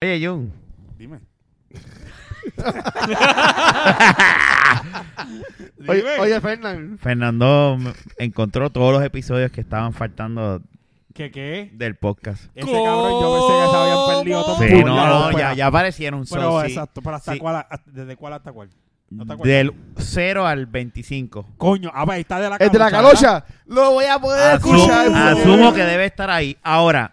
Oye, Jun. Dime. Oye, Dime. oye Fernán. Fernando encontró todos los episodios que estaban faltando ¿Qué qué? del podcast. Ese cabrón yo pensé que se habían perdido todos Sí, por no, la no, ópera. ya, ya aparecieron. Pero so, sí. exacto, pero hasta Sí. cuál, hasta- ¿desde cuál hasta cuál? ¿No te acuerdas? Del 0 al 25. Coño, ah, pues ahí está de la El de la calocha, calocha. Lo voy a poder Asumo, escuchar. asumo que debe estar ahí. Ahora,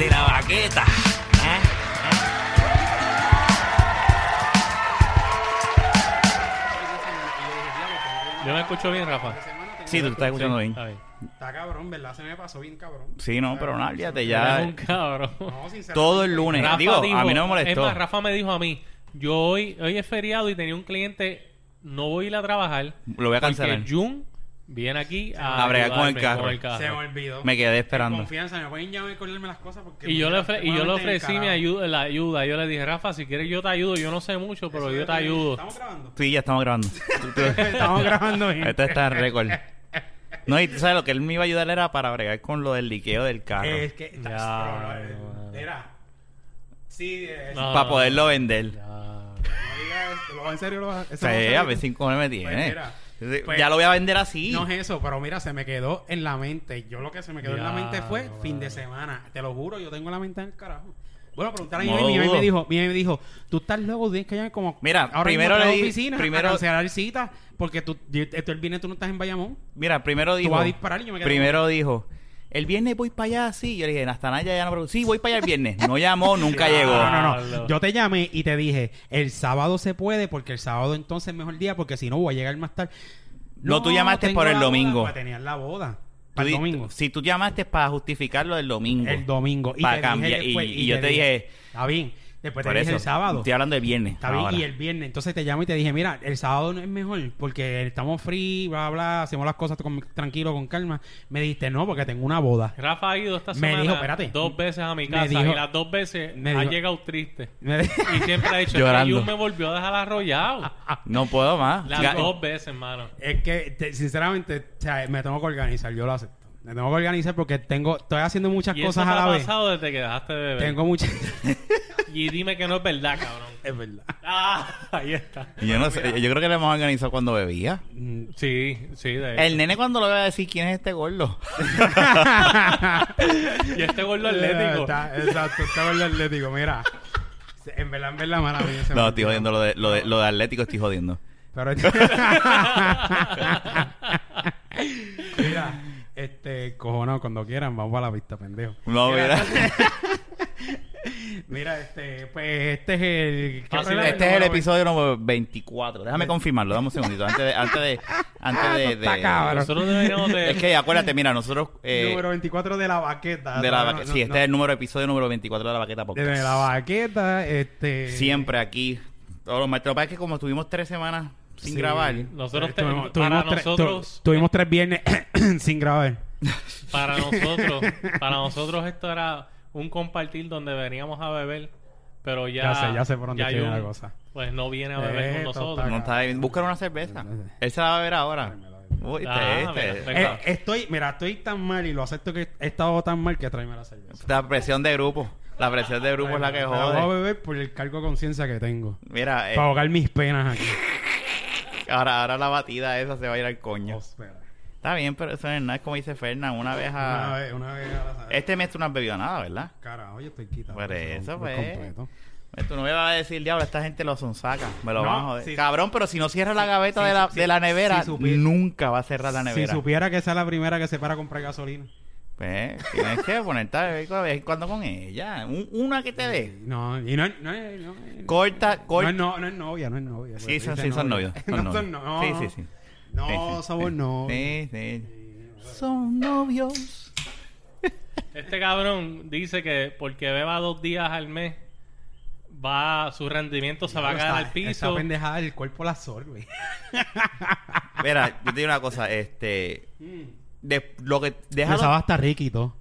De la baqueta. ¿Eh? Yo me escucho bien, Rafa. Sí, tú estás escuchando bien. Está bien. Está cabrón, ¿verdad? Se me pasó bien cabrón. Sí, no, pero no, Eres ya. un cabrón. No. Todo el lunes. Rafa Digo, dijo- a mí no me Es molestó. más, Rafa me dijo a mí, yo hoy, hoy es feriado y tenía un cliente, no voy a ir a trabajar. Lo voy a cancelar. Jun viene aquí a, A bregar con el carro. Se me olvidó. Me quedé En esperando. confianza, me pueden llamar y correrme las cosas porque... Y yo, le ofre- y yo le en ofrecí mi ayuda, la ayuda. Yo le dije, Rafa, si quieres yo te ayudo. Yo no sé mucho, pero Eso yo es te ayudo. ¿Estamos grabando? Sí, ya estamos grabando. Estamos grabando. Este está en récord. No, y tú sabes, lo que él me iba a ayudar era para bregar con lo del liqueo del carro. Es que... Ya, no. Era... Sí, eh, No. para poderlo vender. Ya. no digas esto. ¿Lo- ¿En serio lo vas Sí, a ver si me Pues tiene. Sí, pues- ya lo voy a vender así. No es eso, pero mira, se me quedó en la mente. Yo lo que se me quedó en la mente fue fin de semana. Te lo juro, yo tengo la mente en el carajo. Bueno, preguntar a mi No mamá y mi me dijo, mi mamá me dijo, tú estás loco, tienes que llamar como Mira, ahora primero mismo a le la di- oficina primero- a cancelar citas porque tú, esto el viernes tú no estás en Bayamón. Mira, primero dijo. vas a disparar y yo me quedo Primero dijo. El viernes voy para allá, sí. Yo le dije, hasta Naya ya no preguntó. Sí, voy para allá el viernes. No llamó, nunca llegó. No, no, no. Yo te llamé y te dije, el sábado se puede porque el sábado entonces es mejor día porque si no voy a llegar más tarde. No, tú llamaste por el domingo. pues tenías la boda. Tú Para el domingo. Si tú llamaste para justificar lo del domingo. El domingo. Y Pa' te cambiar- y- y yo te dije- Está bien. Después te Por dije eso, el sábado. Estoy hablando del viernes. Está bien, ahora. y el viernes. Entonces te llamo y te dije, mira, el sábado no es mejor porque estamos free, bla, bla, hacemos las cosas con- tranquilo, con calma. Me dijiste, no, porque tengo una boda. Rafa ha ido esta Me semana dijo, espérate. dos veces a mi Me casa dijo- y las dos veces me ha dijo- llegado triste. Me- Y siempre ha dicho, Llorando. que Jun me volvió a dejar arrollado. No puedo más. Las Ga- dos veces, hermano. es que, te- sinceramente, o sea, me tengo que organizar, yo lo acepto. Me tengo que organizar porque tengo, estoy haciendo muchas Y eso cosas te a la ha vez. pasado desde que dejaste de beber. Tengo muchas... Y dime que no es verdad, cabrón. es verdad. Ah, ahí está. Yo no sé. Yo creo que le hemos organizado cuando bebía. Mm, Sí, sí, de hecho. El nene cuando lo vea decir quién es este gordo. Y este gordo atlético. Está- exacto, está gordo atlético, mira. En verdad, en verdad, maravilla. se me No, estoy jodiendo lo de, lo de, lo de Atlético, estoy jodiendo. Pero Mira, este, cojonado, cuando quieran, vamos a la pista, pendejo. No, mira. Mira, este, pues este es el. ¿qué Fácil, fue Este es el episodio número 24. Déjame confirmarlo, dame un segundito. Antes de. Antes de, antes de, está de-. Nosotros deberíamos de... Es que acuérdate, mira, nosotros. eh, Número 24 de la baqueta. de la No, baque- no, sí, no, este es el número episodio número 24 de la baqueta podcast. De la baqueta, este. Siempre aquí. Todos los martes. Lo que pasa es que como estuvimos tres semanas sin Sí. grabar. Nosotros te- Tuvimos, para tuvimos tres- nosotros tu- tuvimos tres viernes sin grabar. para nosotros para nosotros esto era un compartir donde veníamos a beber pero ya Ya sé, ya sé por dónde viene Jun, la cosa. pues no viene a beber con Esto nosotros No está bien. Buscar una cerveza. Él se la va a ver ahora. Uy, este, Ah, este. mira, perfecto. Eh, estoy, mira, estoy tan mal y lo acepto que he estado tan mal que tráeme la cerveza. La presión de grupo. La presión de grupo es la que Me Vamos a jode. beber por el cargo de conciencia que tengo. Mira, eh, Para ahogar mis penas aquí. ahora, ahora la batida esa se va a ir al coño. Está bien, pero eso no es como dice Fernan. Una vez a... Una vez, una vez a la Este mes tú no has bebido nada, ¿verdad? Carajo, yo estoy quitado. Por eso, pues. completo. Tú no me vas a decir, diablo, esta gente lo sonsaca. Me lo No, van a joder. Cabrón, pero si no cierra la gaveta de, la, de la nevera, nunca va a cerrar la Si nevera. supiera que esa es la primera que se para a comprar gasolina. Pues, tienes que ponerte a vez en cuando con ella. Un- una que te dé. No, y no, es- no, no, Corta, no, corta. es no, no es novia, no es novia. Sí, Pues son, dice sí, son novios. Son no novios. son no- Sí, sí, sí. No, somos no. Sí, sí. Son novios. Este cabrón dice que porque beba dos días al mes, va su rendimiento se va a caer al Esa piso. pendejada el cuerpo la absorbe. Mira, yo te digo una cosa, este... De, lo que déjalo va hasta Ricky todo.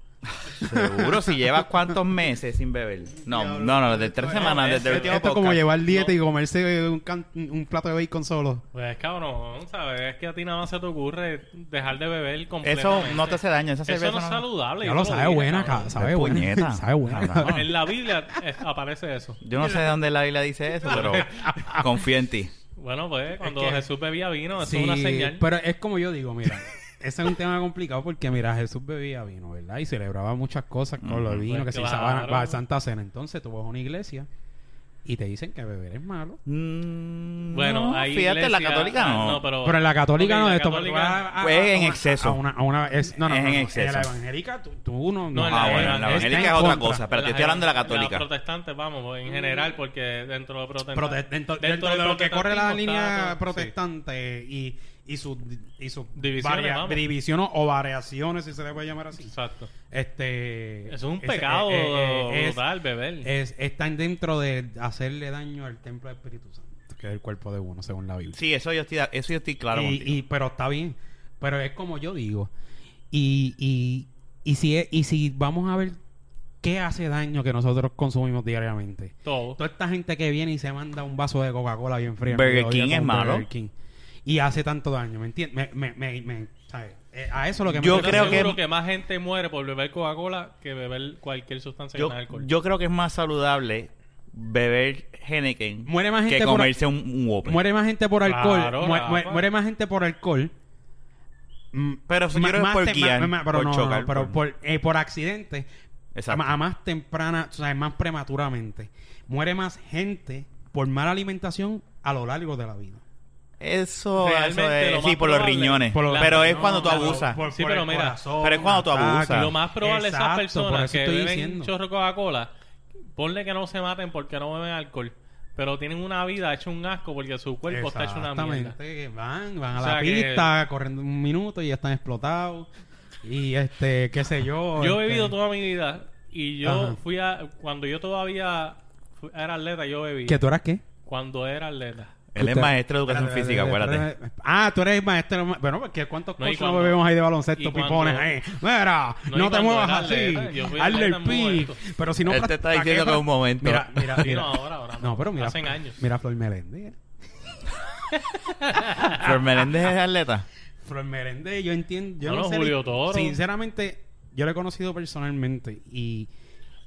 seguro si llevas cuántos meses sin beber. No, no, no, desde tres semanas desde el Esto es como llevar dieta No. y comerse un, can- un plato de bacon solo. Pues cabrón, ¿sabes? Es que a ti nada más se te ocurre dejar de beber Eso completamente. no te hace daño, esa Eso cerveza no es saludable. Ya yo lo te sabe dije, buena, cabrón. ca- sabe buena. puñeta. Sabe buena. Cabrón. En la Biblia eh, aparece eso. Yo no sé de dónde la Biblia dice eso, pero confío en ti. Bueno, pues cuando que- Jesús bebía vino, eso Sí, es una señal. pero es como yo digo, mira, ese es un tema complicado porque, mira, Jesús bebía vino, ¿verdad? Y celebraba muchas cosas con los vinos Pues que claro. se usaban para Santa Cena. Entonces tú vas a una iglesia y te dicen que beber es malo. Mm, Bueno, no, hay fíjate, la iglesia- católica ah, no. pero, Pero en la católica no la esto. católica- pero tú vas a- a- Pues a en una- exceso. A una, a una- es, no, no, Es no, en no. exceso. En la evangélica tú, tú no. No, en Ah, la- bueno, la está evangélica en es otra cosa, pero te estoy hablando de la católica. protestantes, vamos, en general, porque dentro de. Prote- dentro, dentro de lo que corre la línea protestante y, y sus y sus Divisiones, varia- vamos. divisiones o variaciones, si se le puede llamar así. Exacto. Este, Eso es un pecado eh, eh, eh, es- brutal, beber. es- están dentro de hacerle daño al templo del Espíritu Santo, que es el cuerpo de uno, según la Biblia. Sí, eso yo estoy, eso yo estoy claro y, y- pero está bien. Pero es como yo digo. Y, y, y, si, es- y si vamos a ver qué hace daño que nosotros consumimos diariamente. todo. Toda esta gente que viene y se manda un vaso de Coca-Cola bien fría. Burger King es malo. Burger King. Y hace tanto daño, ¿me entiendes? Me, me, me, me- ¿sabes? Eh, a eso es lo que me Yo Yo creo que- más gente muere por beber Coca-Cola que beber cualquier sustancia que Yo, tenga alcohol. yo creo que es más saludable beber Henneken Muere más gente que por- comerse un, un Whopper. Muere más gente por alcohol. Claro, mu- Rafa. mu- muere más gente por alcohol. Mm, Pero eso yo creo que por te- guiar, pero por no, no, chocar, pero por- por, eh, por accidente. Exacto. A, a más temprana, o sea, más prematuramente. Muere más gente por mala alimentación a lo largo de la vida. Eso, Realmente, eso es, sí, por los riñones. Por lo- pero es no, cuando tú abusas. por- Sí, por pero mira, corazón, pero es cuando tú abusas. Lo más probable es esas Exacto, por personas que estoy beben diciendo. chorro de Coca-Cola, ponle que no se maten porque no beben alcohol, pero tienen una vida hecha un asco porque su cuerpo está hecho una mierda. Que van, van a O la que- pista, corriendo un minuto y ya están explotados. Y este, qué sé yo. Yo he este, bebido toda mi vida y yo Ajá. fui a... Cuando yo todavía era atleta, yo bebí. ¿Que tú eras qué? Cuando era atleta. Él es maestro de educación Espérate, física, espérate, acuérdate. Ah, tú eres maestro. Bueno, porque ¿cuántos No, cosas no bebemos ahí de baloncesto, pipones ahí? Mira, No, no, te cuando muevas así. Hazle el pic. Pero si no... Él te está ¿para diciendo que es un momento. Mira, mira, mira. no, ahora, ahora no. No, pero mira. Hacen años. Mira Flor Meléndez. Flor Meléndez es atleta. Flor Meléndez, yo entiendo... Yo Bueno, no sé Julio ni- Toro. Sinceramente, yo lo he conocido personalmente y...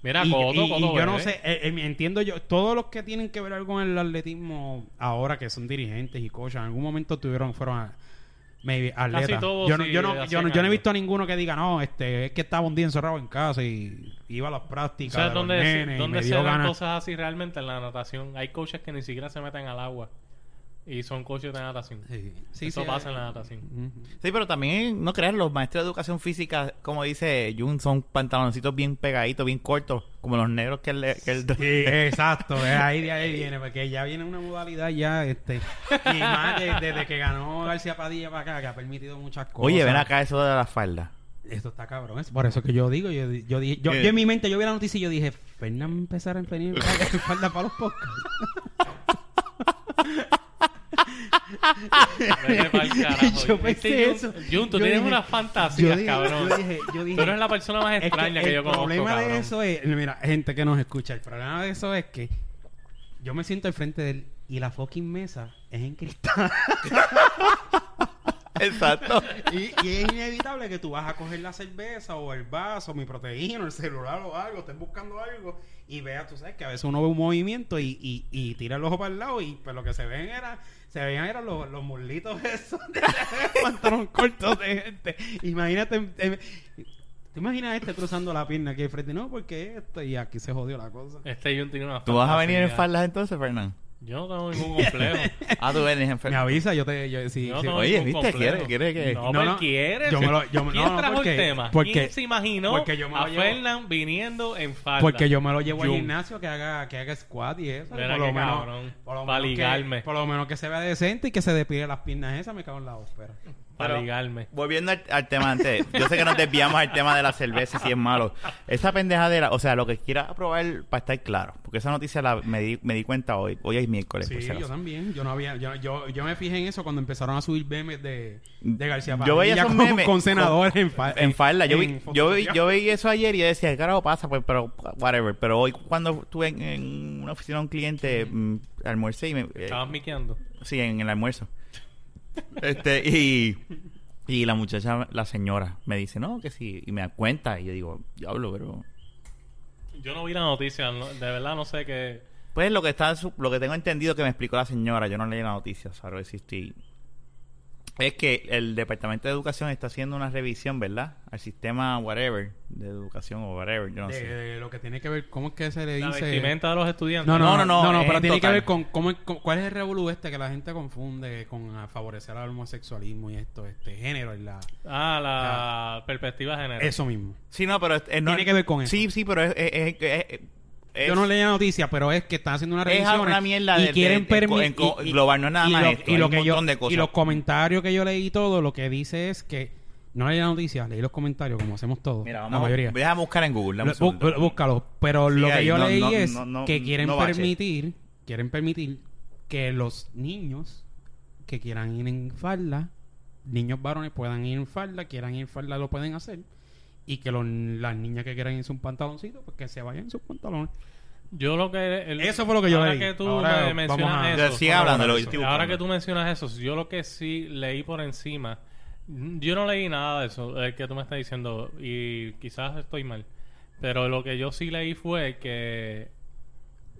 Mira, y, Coto, y- y Coto yo no sé, eh, eh, entiendo yo, todos los que tienen que ver algo con el atletismo ahora, que son dirigentes y coaches, en algún momento tuvieron, fueron a, maybe, atletas. todos, yo, no, sí, yo, no, yo, no, yo no he visto a ninguno que diga, no, este, es que estaba un día encerrado en casa y iba a las prácticas. ¿Sabes de los dónde, nenes dónde se dan ganas. cosas así realmente en la natación? Hay coaches que ni siquiera se meten al agua y son coaches de natación. Sí, sí, Eso sí, pasa eh, en la natación. Sí, pero también, no creas, los maestros de educación física, como dice Jun, son pantaloncitos bien pegaditos, bien cortos, como los negros que él... Que él- Sí, exacto, ahí de ahí viene, porque ya viene una modalidad ya, este, y más de- desde que ganó García Padilla para acá, que ha permitido muchas cosas. Oye, ven acá eso de la falda. Esto está cabrón. Es por eso que yo digo, yo, yo dije, yo, en mi mente, yo vi la noticia y yo dije, Fernán empezar a venir en falda para los podcasts. Vete pa'l carajo. Yo pensé Este Jun- eso. Jun, tú Yo tienes dije- unas fantasías, yo dije, cabrón. yo dije, yo dije, Tú eres la persona más es extraña que, el yo conozco, problema cabrón. de eso es, mira, gente que nos escucha, el problema de eso es que yo me siento al frente de él y la fucking mesa es en cristal. Exacto. y, y es inevitable que tú vas a coger la cerveza o el vaso, mi proteína, el celular o algo, estés buscando algo y veas, tú sabes que a veces uno ve un movimiento y, y, y tira el ojo para el lado y pues lo que se ven era, se veían eran los, los muslitos esos de pantalón corto de gente. Imagínate, eh, ¿te imaginas este cruzando la pierna aquí al frente? No, porque esto y aquí se jodió la cosa. Este Jun tiene una ¿Tú vas a venir en faldas entonces, Fernán? Yo no tengo ningún complejo. Ah, tú eres Me enfermo. avisa, yo te... Yo, sí, Yo no Oye, ningún ¿viste? complejo. ¿Quiere- quiere que- No, No, quiere. yo me lo- yo me- ¿Quién no, no, trajo porque- el tema? porque- ¿Quién se imaginó porque yo me lo a llevo- Fernan viniendo en falda? Porque yo me lo llevo al gimnasio que haga, que haga squat y eso. Por, lo menos, cabrón. por, lo menos ligarme. que, por lo menos que se vea decente y que se despide las piernas esas, me cago en la ópera. Para ligarme. Volviendo al, al tema antes, yo sé que nos desviamos al tema de la cerveza si es malo. Esa pendejadera, o sea, lo que quiera aprobar para estar claro, porque esa noticia la, me, di, me di cuenta hoy, hoy es miércoles. Sí, yo también. Yo no había, yo, yo, yo me fijé en eso cuando empezaron a subir memes de, de García Yo veía Padilla esos con, memes con senadores en, fa- en falda. Yo vi, en yo, vi, yo vi eso ayer y yo decía, ¿qué carajo pasa? Pues, pero, whatever. Pero hoy, cuando estuve en, en una oficina de un cliente, mm, y me. eh, Estabas miqueando. sí, en el almuerzo. Este, y. Y la muchacha, la señora, me dice, no, que sí. Y me da cuenta. Y yo digo, diablo, pero. Yo no vi la noticia. no- de verdad no sé qué... Pues lo que está lo que tengo entendido que me explicó la señora, yo no leí la noticia, sabe si estoy es que el Departamento de Educación está haciendo una revisión, ¿verdad? Al sistema whatever de educación o whatever, yo no de, sé. de lo que tiene que ver, ¿cómo es que se le La dice? vestimenta de los estudiantes. No, no, no, no, no, es pero en tiene que ver con, cómo, con- cuál es el revolú este que la gente confunde con favorecer al homosexualismo y esto, este género y la Ah, la perspectiva de género. eso mismo. Sí, no, pero no- Tiene que ver con eso. Sí, sí, pero es, es- es- es- Yo no leí la noticia, pero es que están haciendo una Es revisión una mierda y de- quieren de- de- permi- en co- y- y- global, no es nada y más lo- esto, y hay lo un que yo- montón de cosas. Y los comentarios que yo leí todo, lo que dice es que no leí la noticia, leí los comentarios como hacemos todos, Mira, la vamos, mayoría. voy a buscar en Google. Bú- bú- búscalo. Pero Sí, lo que ahí, yo no, leí no, es no, que quieren permitir, quieren permitir que los niños que quieran ir en falda, niños varones puedan ir en falda, quieran ir en falda, lo pueden hacer. Y que los- las niñas que quieran irse un pantaloncito, pues que se vayan en sus pantalones. Yo lo que... el- Eso fue lo que yo ahora leí. que tú Ahora me mencionas a- eso... Sigue a eso. Ahora que tú mencionas eso, yo lo que sí leí por encima, yo no leí nada de eso, el que tú me estás diciendo, y quizás estoy mal, pero lo que yo sí leí fue que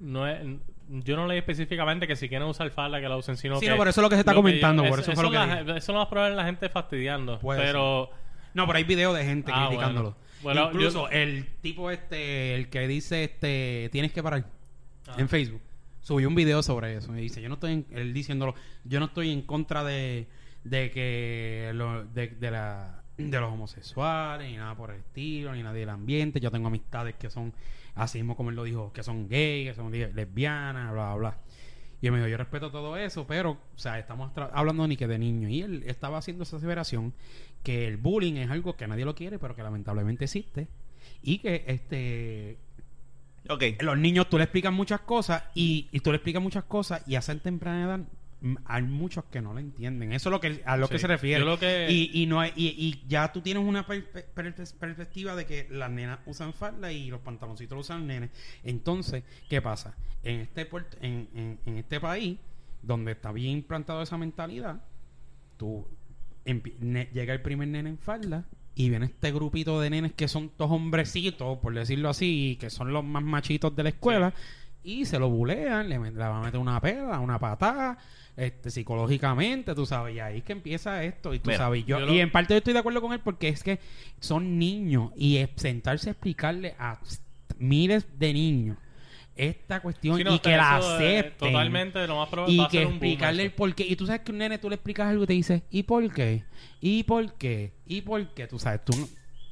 no es, yo no leí específicamente que si quieren usar falda que la usen, sino Sí, que... no, pero eso es lo que se está comentando, por eso fue lo que la- eso lo más probable es la gente fastidiando, Puede pero... No, pero hay videos de gente Ah, criticándolo. bueno. Bueno, Incluso yo- el tipo este, el que dice este, tienes que parar Ah. en Facebook, subió un video sobre eso. Y dice, yo no estoy, en- él diciéndolo, yo no estoy en contra de, de que lo- de, de la de los homosexuales ni nada por el estilo ni nadie del ambiente yo tengo amistades que son así mismo como él lo dijo que son gays que son lesbianas bla bla bla y él me dijo, yo respeto todo eso, pero, o sea, estamos hablando ni que de niños. Y él estaba haciendo esa aseveración que el bullying es algo que nadie lo quiere, pero que lamentablemente existe. Y que este Ok. los niños tú le explicas muchas cosas y, y tú le explicas muchas cosas y a esa temprana edad hay muchos que no lo entienden. Eso es lo que a lo Sí. que se refiere. Lo que- Y, y no hay- y, y ya tú tienes una per- per- perspectiva de que las nenas usan falda y los pantaloncitos los usan nenes. Entonces, ¿qué pasa? En este en, en- en este país, donde está bien implantado esa mentalidad, tú llega el primer nene en falda y viene este grupito de nenes que son todos hombrecitos, por decirlo así, que son los más machitos de la escuela, y se lo bulean, le, le van a meter una peda, una patada, este, psicológicamente, tú sabes, y ahí es que empieza esto, y tú Mira, sabes, yo, yo lo- y en parte yo estoy de acuerdo con él porque es que son niños, y sentarse a explicarle a miles de niños esta cuestión Sí, no, y que la eh, acepten Totalmente, lo más probable y va a que ser un boom explicarle el por qué. Y tú sabes que un nene tú le explicas algo y te dice, ¿y por qué? ¿Y por qué? ¿Y por qué? Tú sabes, tú no-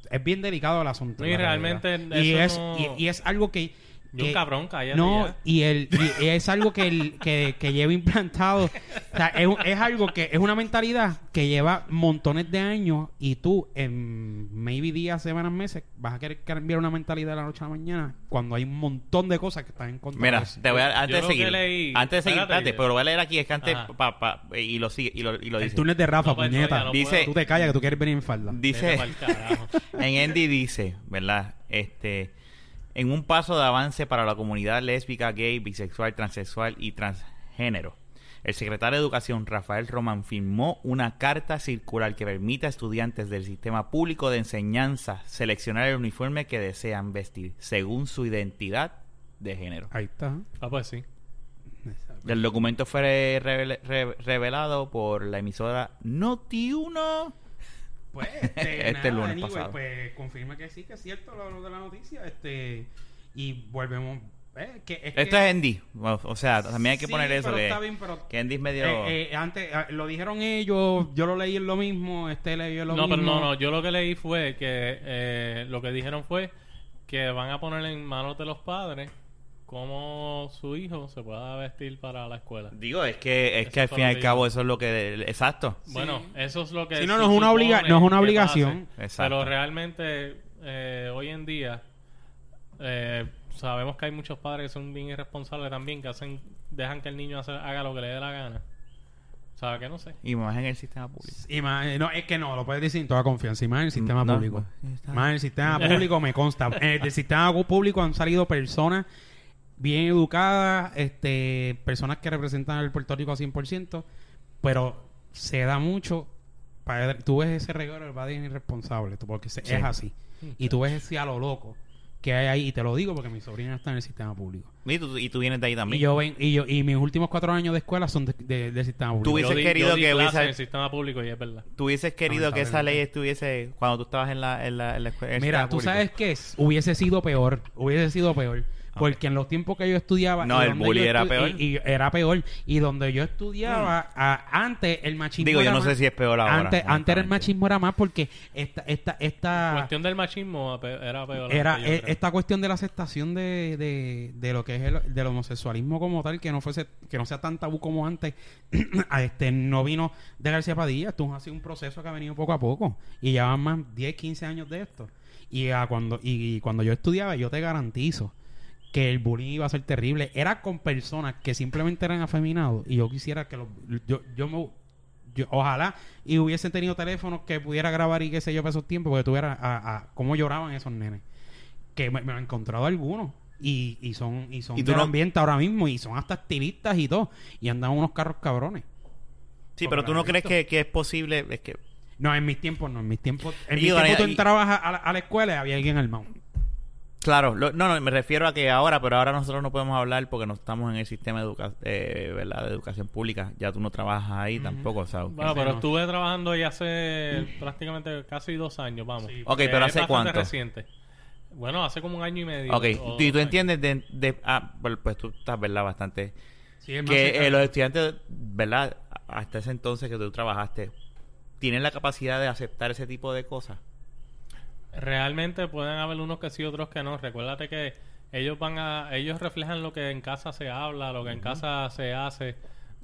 es bien delicado el asunto. Y realmente y es, no- y, y es algo que... Y un que- cabrón, cállate No, ya. y, el, y es algo que, el, que, que lleva implantado. O sea, es, es algo que es una mentalidad que lleva montones de años y tú en maybe días, semanas, meses vas a querer cambiar una mentalidad de la noche a la mañana cuando hay un montón de cosas que están en contra Mira, te voy a, Yo antes de seguir, leí- antes de seguir, espérate, pero lo voy a leer aquí, es que antes, pa- pa- y lo sigue, y lo, y lo El dice. túnel de Rafa, No, pues, puñeta. no, ya no Dice-. Tú te callas que tú quieres venir en falda. Dice, en Andy dice, ¿verdad? Este, en un paso de avance para la comunidad lésbica, gay, bisexual, transexual y transgénero. El secretario de Educación, Rafael Román, firmó una carta circular que permite a estudiantes del sistema público de enseñanza seleccionar el uniforme que desean vestir según su identidad de género. Ahí está. Ah, pues sí. El documento fue revelado por la emisora Noti1. Pues, este, Este nada, lunes anyway, pasado. Pues confirma que sí, que es cierto lo, lo de la noticia. Este, y volvemos, eh, que es Esto que- es Andy. O, o sea, también hay que Sí, poner eso. pero Que, está bien, pero que Andy es medio. Eh, eh, antes ah, lo dijeron ellos, yo lo leí en lo mismo, este leyó lo No, mismo. pero no, no. Yo lo que leí fue que eh, lo que dijeron fue que van a poner en manos de los padres cómo su hijo se pueda vestir para la escuela. Digo, es que, es Eso que al fin y al cabo eso es lo que... Exacto. Bueno, eso es lo que Si no, no es una obliga- no es una obligación. pase. Exacto. Pero realmente, eh, hoy en día, eh, sabemos que hay muchos padres que son bien irresponsables también, que hacen dejan que el niño hace- haga lo que le dé la gana. O sea, que no sé. Y más en el sistema público. Y más, eh, no, es que no, lo puedes decir en toda confianza. Y más en el sistema No, público. pues, Más en el sistema público me consta. En el sistema público han salido personas bien educadas, este, personas que representan al Puerto Rico a 100%, pero se da mucho. Para, tú ves ese regalo del padre irresponsable, tú- porque se- Sí. es así. Y tú ves ese a lo loco que hay ahí, y te lo digo porque mi sobrina está en el sistema público. Y tú, y tú vienes de ahí Y también. yo ven, y yo y mis últimos cuatro años de escuela son de, de- del sistema público. Tú hubieses Yo di- querido yo que clase hubiese- en el sistema público y es verdad. ¿Tú hubieses querido que esa ley estuviese cuando tú estabas en la, en la, en la escuela? Mira, tú público? sabes que es- hubiese sido peor, hubiese sido peor. Porque en los tiempos que yo estudiaba... No, el bullying era peor. Y, y era peor. Y donde yo estudiaba, a- antes el machismo Digo, yo no más- sé si es peor ahora. Antes, antes el machismo era más porque esta, esta, esta, cuestión del machismo era peor. era yo e- esta cuestión de la aceptación de, de, de lo que es el del homosexualismo como tal que no fuese que no sea tan tabú como antes a este no vino de García Padilla esto ha sido un proceso que ha venido poco a poco y ya van más 10 15 años de esto y a cuando y, cuando yo estudiaba yo te garantizo que el bullying iba a ser terrible. Era con personas que simplemente eran afeminados y yo quisiera que los, yo yo me yo- ojalá y hubiesen tenido teléfonos que pudiera grabar y qué sé yo para esos tiempos porque tuviera a, a cómo lloraban esos nenes. Que me, me han encontrado algunos y, y son y son ¿Y tú del no- ambiente ahora mismo y son hasta activistas y todo. Y andan unos carros cabrones. Sí, pero tú no crees que, que es posible. Es que no en mis tiempos no en mis tiempos en mis tiempos tú entrabas a, la, a la escuela y había alguien armado Claro, lo- no, no, me refiero a que ahora, pero ahora nosotros no podemos hablar porque no estamos en el sistema de, educa- eh, ¿verdad? de educación pública. Ya tú no trabajas ahí tampoco, ¿sabes? Bueno, pero no. estuve trabajando ahí hace prácticamente casi dos años, vamos. Sí. Ok, pero ¿hace bastante cuánto? reciente. Bueno, hace como un año y medio. Ok, o ¿y tú entiendes de, de- ah, pues tú estás, ¿verdad? Bastante... Sí, es Que eh, los estudiantes, ¿verdad? Hasta ese entonces que tú trabajaste, ¿tienen la capacidad de aceptar ese tipo de cosas? Realmente pueden haber unos que sí, otros que no. Recuérdate que ellos van a, ellos reflejan lo que en casa se habla, lo que en casa se hace.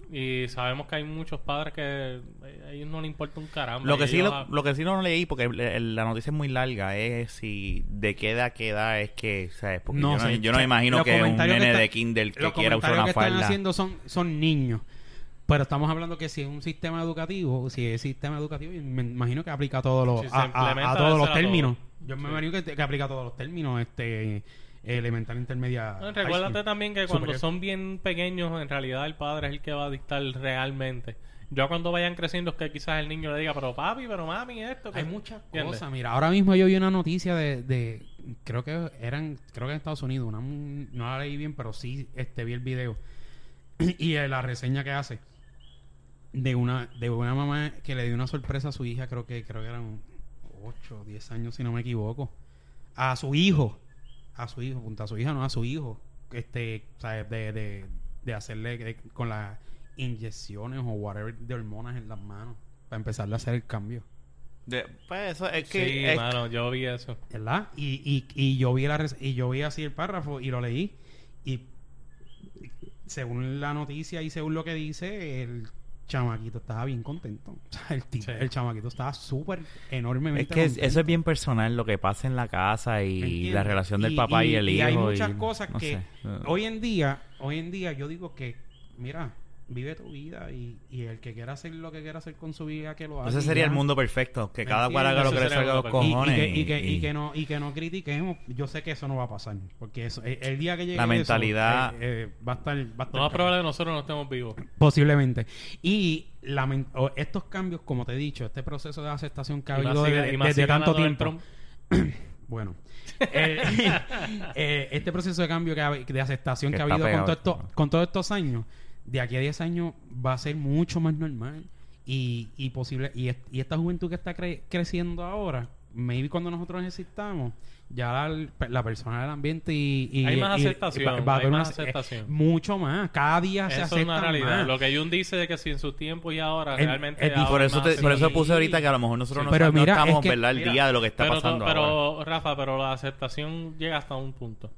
Y sabemos que hay muchos padres que a ellos no les importa un caramba. Lo que sí lo, lo que sí no leí, porque el- el- la noticia es muy larga, es si de qué edad qué edad es que, ¿sabes? Porque No yo, no, sé. yo no me imagino Los que un que nene está- de Kindle que quiera usar comentarios una que están falda. haciendo son, son niños. Pero estamos hablando que si es un sistema educativo, si es sistema educativo, me imagino que aplica a todos los, Si a, a- implementa, a todos los términos. Yo me Sí. imagino que, que aplica a todos los términos, este elemental, intermedia. no, recuérdate también que cuando superior. son bien pequeños, en realidad el padre es el que va a dictar realmente. Ya cuando vayan creciendo es que quizás el niño le diga, pero papi, pero mami, esto. que-". Hay muchas cosas. Mira, ahora mismo yo vi una noticia de, de creo que eran, creo que en Estados Unidos, una, no la leí bien, pero sí este vi el video y la reseña que hace de una de una mamá que le dio una sorpresa a su hija, creo que creo que eran 8 o 10 años si no me equivoco, a su hijo, a su hijo, punto a su hija, no a su hijo, este, ¿sabes? De, de, de hacerle de- con las inyecciones o whatever de hormonas en las manos para empezarle a hacer el cambio. De- pues eso es que... Sí, es- mano, yo vi eso. ¿verdad? Y, y, y yo vi la y yo vi así el párrafo y lo leí y según la noticia y según lo que dice el chamaquito estaba bien contento. O sea, el, tipo- Sí. el chamaquito estaba súper enormemente Es que es- eso es bien personal, lo que pasa en la casa y ¿Entiendes? la relación del Y- papá y, el hijo. hay muchas cosas no que sé. Hoy en día, hoy en día yo digo que, mira, vive tu vida y, y el que quiera hacer lo que quiera hacer con su vida, que lo haga. Ese sería ya. el mundo perfecto, que ¿Me cada cual haga lo que le salga los Y- cojones. y, que, y, que, y y- que no y que no critiquemos yo sé que eso no va a pasar porque eso el, el día que llegue La eso, mentalidad- eh, eh, va a estar, va a estar más probable que nosotros no estemos vivos. posiblemente y estos cambios como te he dicho este proceso de aceptación que ha habido desde tanto tiempo bueno eh, eh, este proceso de cambio que ha- de aceptación Que que, ha habido con, todo esto- con todos estos años de aquí a 10 años va a ser mucho más normal y, y posible y, est- y esta juventud que está cre- creciendo ahora maybe cuando nosotros existamos, ya la, la persona del ambiente y... y- Hay más y- aceptación, va- va a hay haber más una- aceptación. eh, mucho más. Cada día se es acepta una realidad. más. Lo que Jun dice de que si en su tiempo y ahora El- realmente... el- ahora por eso, te- por eso puse ahorita que a lo mejor nosotros Sí, no, pero no mira, estamos es que- ¿verdad? mira, día de lo que está pero, pasando pero ahora. Rafa, pero la aceptación llega hasta un punto.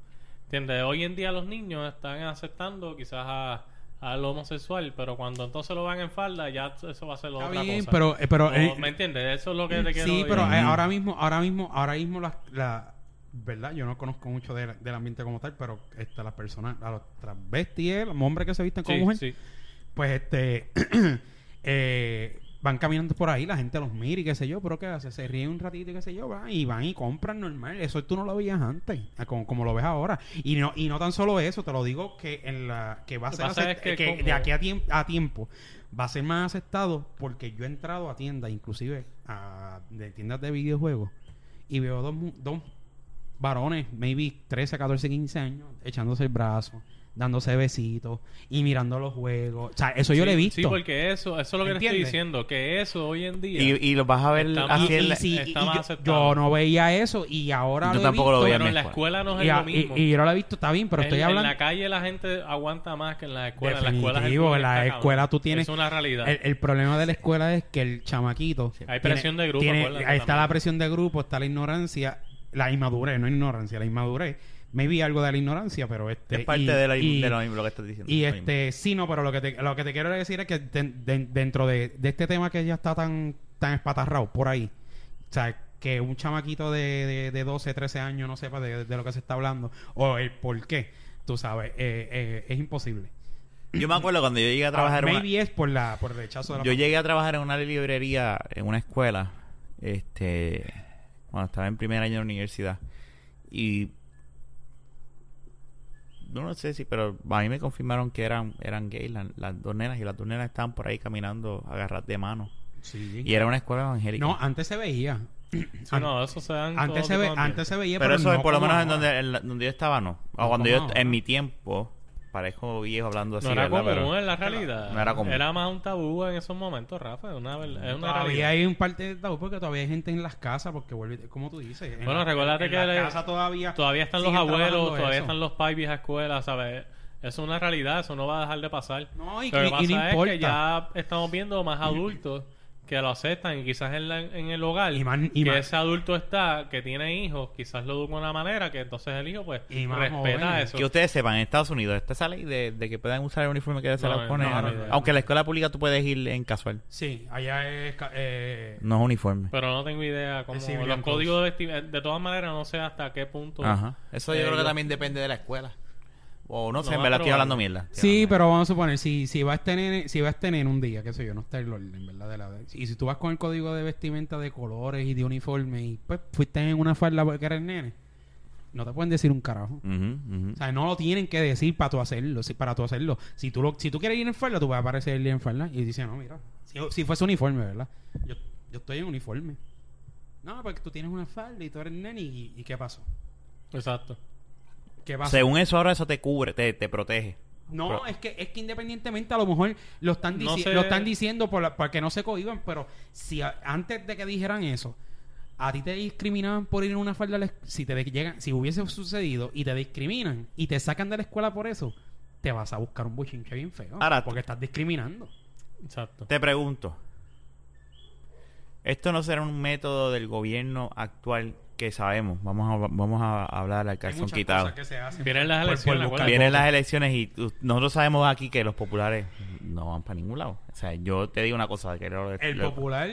¿Entiendes? Hoy en día los niños están aceptando quizás a, a lo homosexual, pero cuando entonces lo van en falda, ya eso va a ser Está otra bien, cosa. pero... eh, pero eh, ¿Me entiendes? Eso es lo que te quiero Sí, pero decir. eh, ahora mismo, ahora mismo, ahora mismo la, la- verdad, yo no conozco mucho de- del ambiente como tal, pero este, las personas, a los transvestis, los hombres que se visten como Sí, mujer, sí. pues este eh, van caminando por ahí, la gente los mira y qué sé yo, pero qué hace, se ríen un ratito y qué sé yo, van y van y compran normal, eso tú no lo veías antes, como, como lo ves ahora. Y no, y no tan solo eso, te lo digo que en la que va a ser que es de aquí a, tiemp- a tiempo va a ser más aceptado porque yo he entrado a tiendas, inclusive a de tiendas de videojuegos y veo dos, dos varones, maybe 13, 14, 15 años, echándose el brazo, dándose besitos y mirando los juegos. O sea, eso yo lo he visto. Sí, porque eso, eso es lo que te estoy ¿Entiendes? diciendo, que eso hoy en día... Y, y lo vas a ver Está así Y- en y la- sí, está y más yo, no veía eso y ahora Yo lo he tampoco lo visto. veía pero en la escuela. no es y, lo mismo. y- y yo lo he visto, está bien, pero en, estoy en hablando... la calle la gente aguanta más que en la escuela. En la escuela Definitivo, en la escuela tú tienes- Es una realidad. El, el problema de la escuela es que el chamaquito... Hay tiene- presión de grupo, tiene- ahí está también. la presión de grupo, está la ignorancia, la inmadurez, no ignorancia, la inmadurez. Maybe algo de la ignorancia, pero este... es parte y- de, la, y- de lo, mismo, lo que estás diciendo. Y mismo. este, sí, no, pero lo que te, lo que te quiero decir es que de- de- dentro de, este tema que ya está tan, tan espatarrado por ahí, o sea, que un chamaquito de, de, de 12, 13 años no sepa de, de lo que se está hablando o el por qué, tú sabes, eh, eh, es imposible. Yo me acuerdo cuando yo llegué a trabajar en una- Maybe es por, la, por el rechazo de la Yo llegué a trabajar en una librería, en una escuela, este, cuando estaba en primer año de universidad. Y no sé si, pero a mí me confirmaron que eran, eran gays la- las dos nenas y las dos nenas estaban por ahí caminando agarradas de mano. Sí. Y era una escuela evangélica. No, antes se veía. Sí, no, eso se dan Antes se, ve, antes se veía, pero pero, eso no por lo menos en donde, en la- donde yo estaba, no. O No cuando yo, ahora. en mi tiempo, parezco viejo hablando así, no era ¿verdad? común Pero- en la realidad. No era común. más un tabú en esos momentos, Rafa. Es una, es una Todavía realidad. hay un parte de tabú porque todavía hay gente en las casas, porque vuelve, como tú dices. en Bueno, la- recuérdate en que la le- casa todavía, Todavía están los abuelos, todavía eso. están los pais vieja escuela, ¿sabes? Eso es una realidad, eso no va a dejar de pasar. No, y- lo que y- pasa y no es importa. que ya estamos viendo más adultos que lo aceptan y quizás en, la- en el hogar Y que ese adulto está, que tiene hijos, quizás lo educa de una manera que entonces el hijo pues Y respeta eso. Que ustedes sepan, en Estados Unidos está esa ley de, de que puedan usar el uniforme que se No, les pone. no, a- no, no, no. aunque en la escuela pública tú puedes ir en casual. Sí, allá es... Eh, No es uniforme. Pero no tengo idea cómo los códigos de vestimenta, de todas maneras no sé hasta qué punto. Ajá. Eso yo Eh, creo que también depende de la escuela. O no sé, en verdad estoy hablando mierda. Estoy Sí, hablando pero vamos a suponer, si, si vas a tener, si vas a tener un día, qué sé yo, no está el orden, ¿verdad? De la, y si tú vas con el código de vestimenta de colores y de uniforme y pues fuiste en una falda porque eres nene, no te pueden decir un carajo. O sea, no lo tienen que decir para tú hacerlo, si, para tú hacerlo. Si tú, lo, si tú quieres ir en falda, tú vas a aparecer ir en falda y dices, no, mira, si, si fuese uniforme, ¿verdad? Yo, yo estoy en uniforme. No, porque tú tienes una falda y tú eres nene y, y ¿qué pasó? Exacto. Según eso, ahora eso te cubre, te, te protege. No, Pero- es que es que independientemente a lo mejor lo están, No dici- sé- lo están diciendo por la- para que no se cohiban, pero si a- antes de que dijeran eso, a ti te discriminaban por ir en una falda, si te de- llegan, si hubiese sucedido y te discriminan y te sacan de la escuela por eso, te vas a buscar un bochinche bien feo, Ahora- porque estás discriminando. Exacto. Te pregunto. ¿Esto no será un método del gobierno actual que sabemos? Vamos a, vamos a hablar al calzón quitado. cosas que se hacen Vienen las por- por elecciones, acuérdate. Vienen las elecciones y nosotros sabemos aquí que los populares no van para ningún lado. O sea, yo te digo una cosa. Que lo- El lo- popular,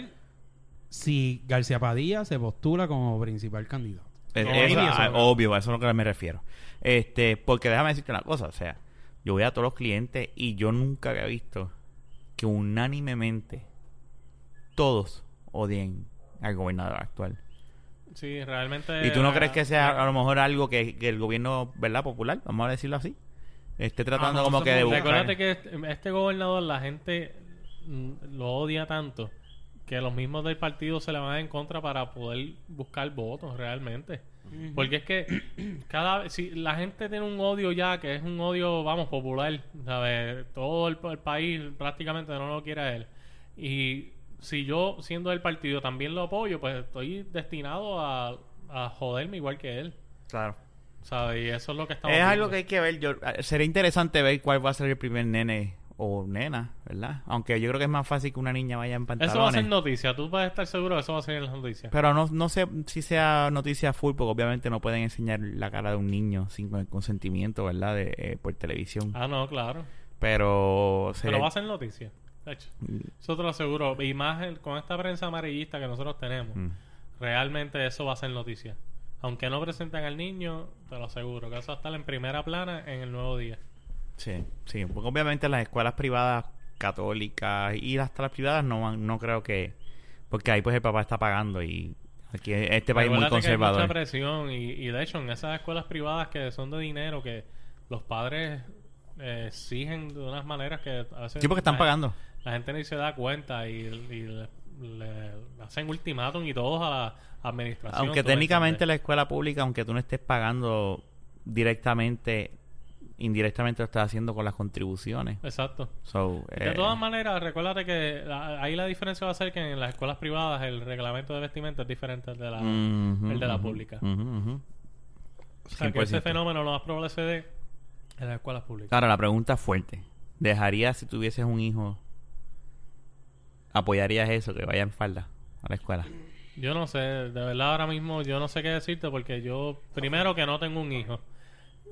si García Padilla se postula como principal candidato. Eh, No, eso, maybe eso ah, obvio, a eso es a lo que me refiero. Este, porque déjame decirte una cosa, o sea, yo voy a todos los clientes y yo nunca había visto que unánimemente todos odien al gobernador actual. Sí, realmente. ¿Y tú no crees que sea a lo mejor algo que, que el gobierno, ¿verdad? Popular, vamos a decirlo así, esté tratando Ah, no, como que de buscar... Recuérdate que este, este gobernador, la gente mm, lo odia tanto que los mismos del partido se le van en contra para poder buscar votos realmente. Porque es que cada vez, si la gente tiene un odio ya, que es un odio, vamos, popular, ¿sabes? Todo el, el país prácticamente no lo quiere a él. Y si yo, siendo del partido, también lo apoyo, pues estoy destinado a, a joderme igual que él. Claro. ¿Sabes? Y eso es lo que estamos Es algo que hay que ver. Yo, eh, sería interesante ver cuál va a ser el primer nene o nena, ¿verdad? Aunque yo creo que es más fácil que una niña vaya en pantalones. Eso va a ser noticia. Tú puedes estar seguro que eso va a ser en las noticias. Pero no, no sé si sea noticia full, porque obviamente no pueden enseñar la cara de un niño sin el consentimiento, ¿verdad? De, eh, por televisión. Ah, no, claro. Pero... Pero va a ser noticia. De hecho, Eso te lo aseguro. Y más el- con esta prensa amarillista que nosotros tenemos, Mm. realmente eso va a ser noticia. Aunque no presenten al niño, te lo aseguro que eso va a estar en primera plana en el nuevo día. Sí, sí. Porque obviamente las escuelas privadas católicas y hasta las privadas no van- no creo que... Porque ahí pues el papá está pagando y aquí este país es muy Recuérdate que hay conservador. mucha presión y, y de hecho en esas escuelas privadas que son de dinero que los padres eh, exigen de unas maneras que a veces Sí, porque están pagando. La gente ni se da cuenta y, y le, le hacen ultimátum y todos a la administración. Aunque ¿tú me técnicamente la escuela pública, aunque tú no estés pagando directamente, indirectamente lo estás haciendo con las contribuciones. Exacto. So, De eh, todas maneras, recuérdate que la- ahí la diferencia va a ser que en las escuelas privadas el reglamento de vestimenta es diferente al de la, el de la pública. O sea, que ese 100%. fenómeno lo más probable se dé en las escuelas públicas. Ahora, la pregunta fuerte. ¿Dejarías, si tuvieses un hijo, apoyarías eso, que vaya en falda a la escuela? Yo no sé, de verdad ahora mismo yo no sé qué decirte porque yo, primero que no tengo un hijo.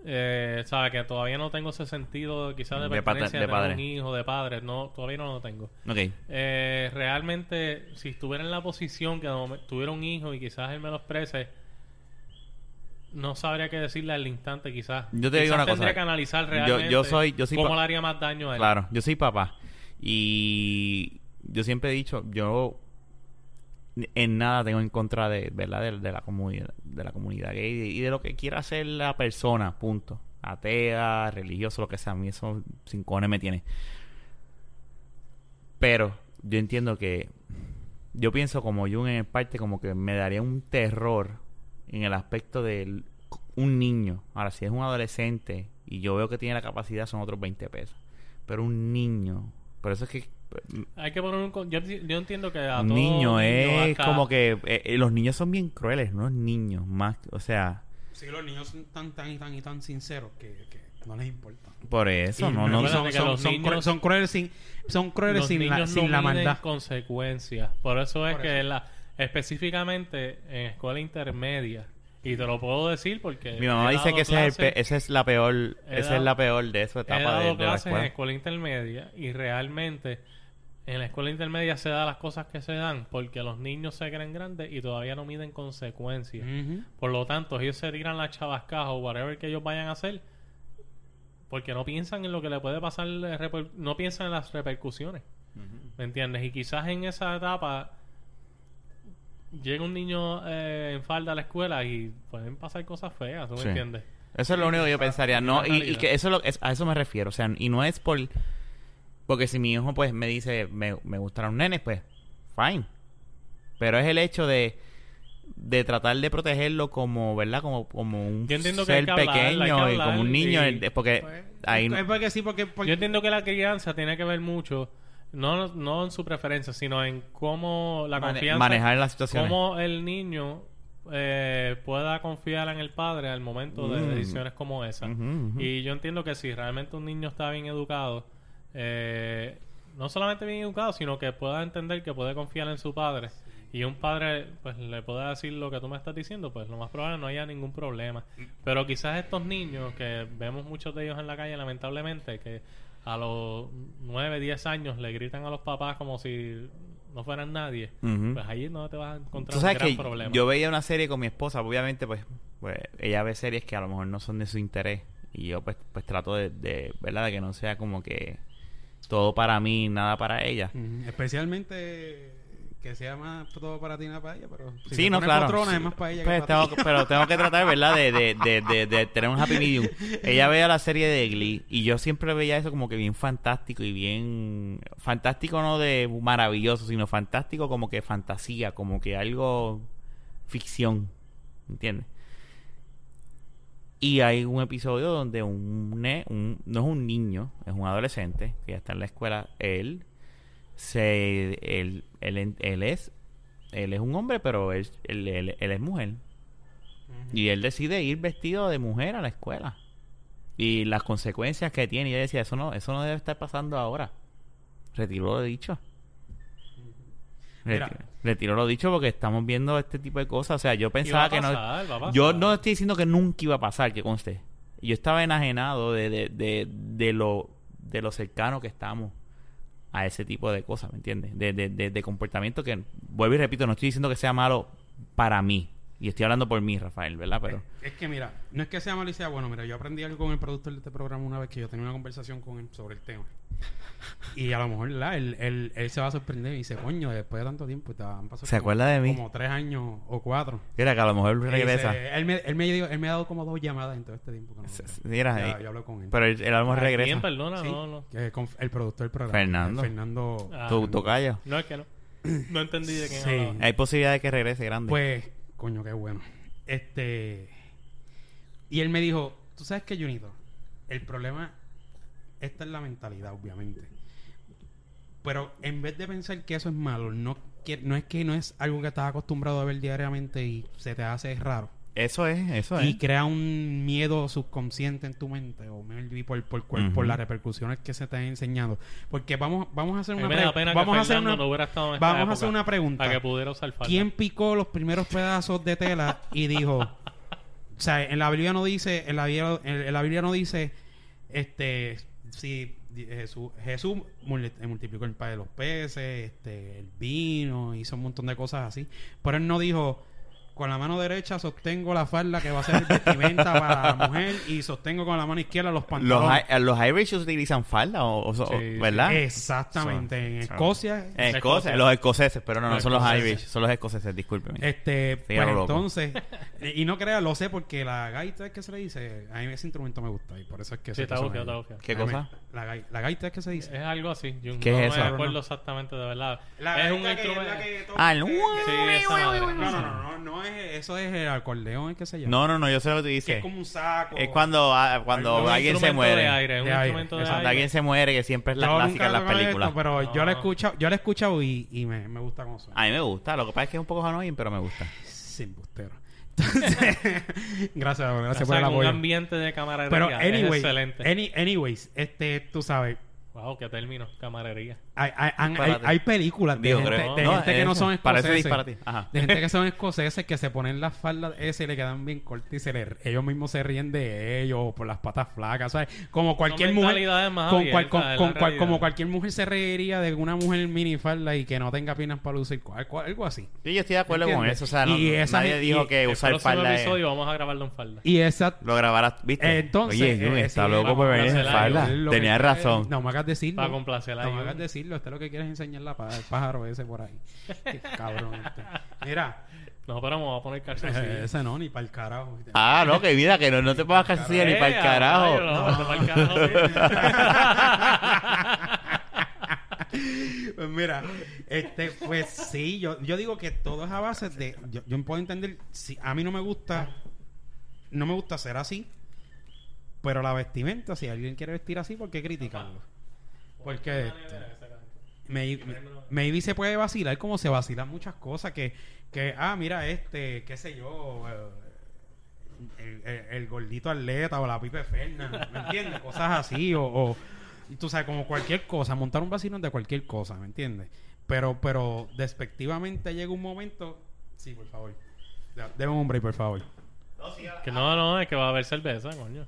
Eh, ¿Sabes? Que todavía no tengo ese sentido quizás de De pertenencia de de, tener padre. un hijo, de padre. No, todavía no lo tengo. Ok. Eh, realmente, si estuviera en la posición que no tuviera un hijo y quizás él me lo exprese, no sabría qué decirle al instante, quizás. Yo te digo una cosa. tendría que analizar realmente yo soy- yo soy cómo le haría más daño a él. Claro, yo soy papá. Y yo siempre he dicho, yo en nada tengo en contra de, ¿verdad? De, la comunidad, de la comunidad gay y de lo que quiera hacer la persona, punto. Atea, religioso, lo que sea, a mí eso sin cojones me tiene. Pero yo entiendo que yo pienso como Jung en parte como que me daría un terror en el aspecto de un niño. Ahora, si es un adolescente y yo veo que tiene la capacidad, son otros 20 pesos. Pero un niño, por eso es que Hay que poner un... con- Yo, yo entiendo que a un todo niño es hasta- como que eh, eh, los niños son bien crueles, no niños más, o sea, Sí, los niños son tan, tan y tan y tan sinceros que, que no les importa. por eso Y no no recuerda son, que son- los son niños- cru- son crueles sin, son crueles los sin la, niños sin no la miden maldad. consecuencias. Por eso es Por que eso. la específicamente en escuela intermedia y te lo puedo decir porque mi mamá dice dado que ese es el clases- pe- esa es la peor, He esa dado- es la peor de esa he etapa dado de, de la clases en escuela. escuela intermedia y realmente en la escuela intermedia se dan las cosas que se dan porque los niños se creen grandes y todavía no miden consecuencias. Por lo tanto, ellos se tiran las chavascas o whatever que ellos vayan a hacer porque no piensan en lo que le puede pasar, eh, no piensan en las repercusiones. ¿Me entiendes? Y quizás en esa etapa llega un niño eh, en falda a la escuela y pueden pasar cosas feas, ¿tú me Sí. entiendes? Eso es lo único que yo pensaría, no y, y que eso es lo- es- a eso me refiero, o sea, y no es por porque si mi hijo pues me dice me, me gustan nenes, pues fine. Pero es el hecho de de tratar de protegerlo como, ¿verdad? Como, como un Yo entiendo que hay ser que hablar, hay que pequeño y como un niño, y- porque Pues, ahí es porque sí, porque, porque- Yo entiendo que la crianza tiene que ver mucho, no, no en su preferencia, sino en cómo la mane- confianza, manejar las situaciones. cómo el niño eh, pueda confiar en el padre al momento de Mm. decisiones como esa. Y yo entiendo que si realmente un niño está bien educado, eh, no solamente bien educado, sino que pueda entender que puede confiar en su padre y un padre pues le pueda decir lo que tú me estás diciendo, pues lo más probable no haya ningún problema. Pero quizás estos niños, que vemos muchos de ellos en la calle lamentablemente, que a los 9, 10 años le gritan a los papás como si no fueran nadie, pues ahí no te vas a encontrar Tú un sabes gran que problema. yo veía una serie con mi esposa, obviamente, pues, pues ella ve series que a lo mejor no son de su interés. Y yo, pues, pues trato de, de, ¿verdad? De que no sea como que todo para mí, nada para ella. Especialmente que sea más todo para ti, nada para ella, pero si Sí, no, claro. Sí. es más para ella Pues que para tengo, pero tengo que tratar, ¿verdad? De, de, de, de, de tener un happy medium. Ella veía la serie de Glee y yo siempre veía eso como que bien fantástico y bien... Fantástico no de maravilloso, sino fantástico como que fantasía, como que algo ficción. ¿Entiendes? Y hay un episodio donde un, ne- un- no es un niño, es un adolescente que ya está en la escuela, él se, él, él, él es él es un hombre, pero él, él, él- él es mujer. Y él decide ir vestido de mujer a la escuela. Y las consecuencias que tiene. Y ella decía, eso no, eso no debe estar pasando ahora. Retiró lo dicho. Retiró lo dicho porque estamos viendo este tipo de cosas. O sea, yo pensaba que no... Yo no estoy diciendo que nunca iba a pasar, que conste. Yo estaba enajenado de, de, de, de lo, de lo cercano que estamos a ese tipo de cosas, ¿me entiendes? De, de, de, de comportamiento que, vuelvo y repito, no estoy diciendo que sea malo para mí. Y estoy hablando por mí, Rafael, ¿verdad? Pero Es que mira, no es que sea malo y sea bueno. Mira, yo aprendí algo con el productor de este programa una vez que yo tenía una conversación con él sobre el tema. Y a lo mejor, ¿verdad? Él, él, él se va a sorprender y dice, coño, después de tanto tiempo, han pasado ¿Se como- acuerda de mí? Como tres años o cuatro. mira que a lo mejor regresa. dice, él, me, él, me, dio- él me ha dado como dos llamadas en todo este tiempo. No, mira, ya, yo hablo con él. pero él, él a lo mejor Ay, regresa. ¿Quién, perdona? Sí, No, no. que es con el productor del programa. Fernando. Fernando. Ah, Tu tocayo. No, es que no. No entendí de quién Sí. hablaba. Hay posibilidad de que regrese grande. Pues, coño, qué bueno. Este. Y él me dijo: Tú sabes que, Junito, el problema. Esta es la mentalidad, obviamente. Pero en vez de pensar que eso es malo, no, que, no es que no es algo que estás acostumbrado a ver diariamente y se te hace raro. Eso es, eso Y es. crea un miedo subconsciente en tu mente, o maybe por, por, por, por Ujú. las repercusiones que se te han enseñado. Porque vamos, vamos a hacer una me da pre- pena vamos a hacer una, no hubiera estado en esta vamos a hacer una pregunta. Para que pudiera usar falda. ¿Quién picó los primeros pedazos de tela y dijo, o sea, en la Biblia no dice, en la Biblia, en, en la Biblia no dice, este, di- Jesús, Jesús eh, multiplicó el pan de los peces, este, el vino, hizo un montón de cosas así, pero él no dijo, con la mano derecha sostengo la falda que va a ser vestimenta para la mujer y sostengo con la mano izquierda los Los, pantalones. I- los Irish utilizan falda, o, o- o- Sí, ¿verdad? Exactamente, Son- en Escocia En Escocia. Escocia, los escoceses, pero no, no Los son los. Irish, son los escoceses, discúlpeme. Este, Sí, pues entonces, eh, y no creas, lo sé porque la gaita es que se le dice, a mí ese instrumento me gusta y por eso es que Sí, se está medio. está. ¿Qué cosa? La, gai- la gaita es que se dice. Es algo así. Yo ¿Qué no es me eso? acuerdo exactamente de verdad. La es un es instrumento. la que toca- Ah, el- que- Sí, esa madre. No, no, no, no, no es, eso es el acordeón el que se llama. No, no, no, yo sé lo que tú que dices. es como un saco. Es cuando, ah, cuando alguien se instrumento muere. De aire, un De aire, instrumento de exacto. Cuando aire. alguien se muere, que siempre es la Yo clásica en las películas. esto, pero yo lo he escuchado, yo lo he escuchado y, y me, me gusta cómo suena. A mí me gusta, lo que pasa es que es un poco annoying, pero me gusta. Sin bustero. Entonces, gracias, gracias por el en un apoyo. ambiente de camaradería. Pero es anyway, excelente. any- anyways, este, tú sabes, Wow, qué término. Camarería. hay, hay, hay, películas de Digo, gente, creo. de No, gente que no son parece escoceses. Ajá. De gente que son escoceses que se ponen las faldas ese y le quedan bien cortas y se le, ellos mismos se ríen de ellos o por las patas flacas, ¿sabes? Como cualquier mujer más con cual- abiertas, con- es cual- como cualquier mujer se reiría de una mujer minifalda y que no tenga piernas para lucir algo, algo así. Sí, yo estoy de acuerdo con eso. O sea, no, Y esa nadie dijo y que usar falda es... episodio vamos a grabarlo en falda. Y esa Lo grabarás, ¿viste? Entonces, Oye, eh, está loco por venir en falda. Quiere- razón. No me hagas decirlo. Para complacer a No hagas decirlo. Usted lo que quiere es enseñar la pa- el pájaro ese por ahí. Qué cabrón este. Mira, No, pero me voy a poner calzoncillos. ese no, ni para el carajo. Ah, no, que mira, que no, no te pongas calzoncillo ni para el Eh, carajo. sí. Pues mira, este, pues sí, yo, yo digo que todo es a base de. Yo, yo puedo entender. Si a mí no me gusta. No me gusta ser así. Pero la vestimenta, si alguien quiere vestir así, ¿por qué criticarlo? Porque este, maybe se puede vacilar como se vacilan muchas cosas que, que ah, mira este, qué sé yo, el, el- el gordito atleta o la pipe ferna, ¿me entiendes? Cosas así, o, o tú sabes, como cualquier cosa, montar un vacilón de cualquier cosa, ¿me entiendes? Pero, pero despectivamente llega un momento, sí, por favor, deme un hombre, por favor. Que no, no, es que va a haber cerveza, coño.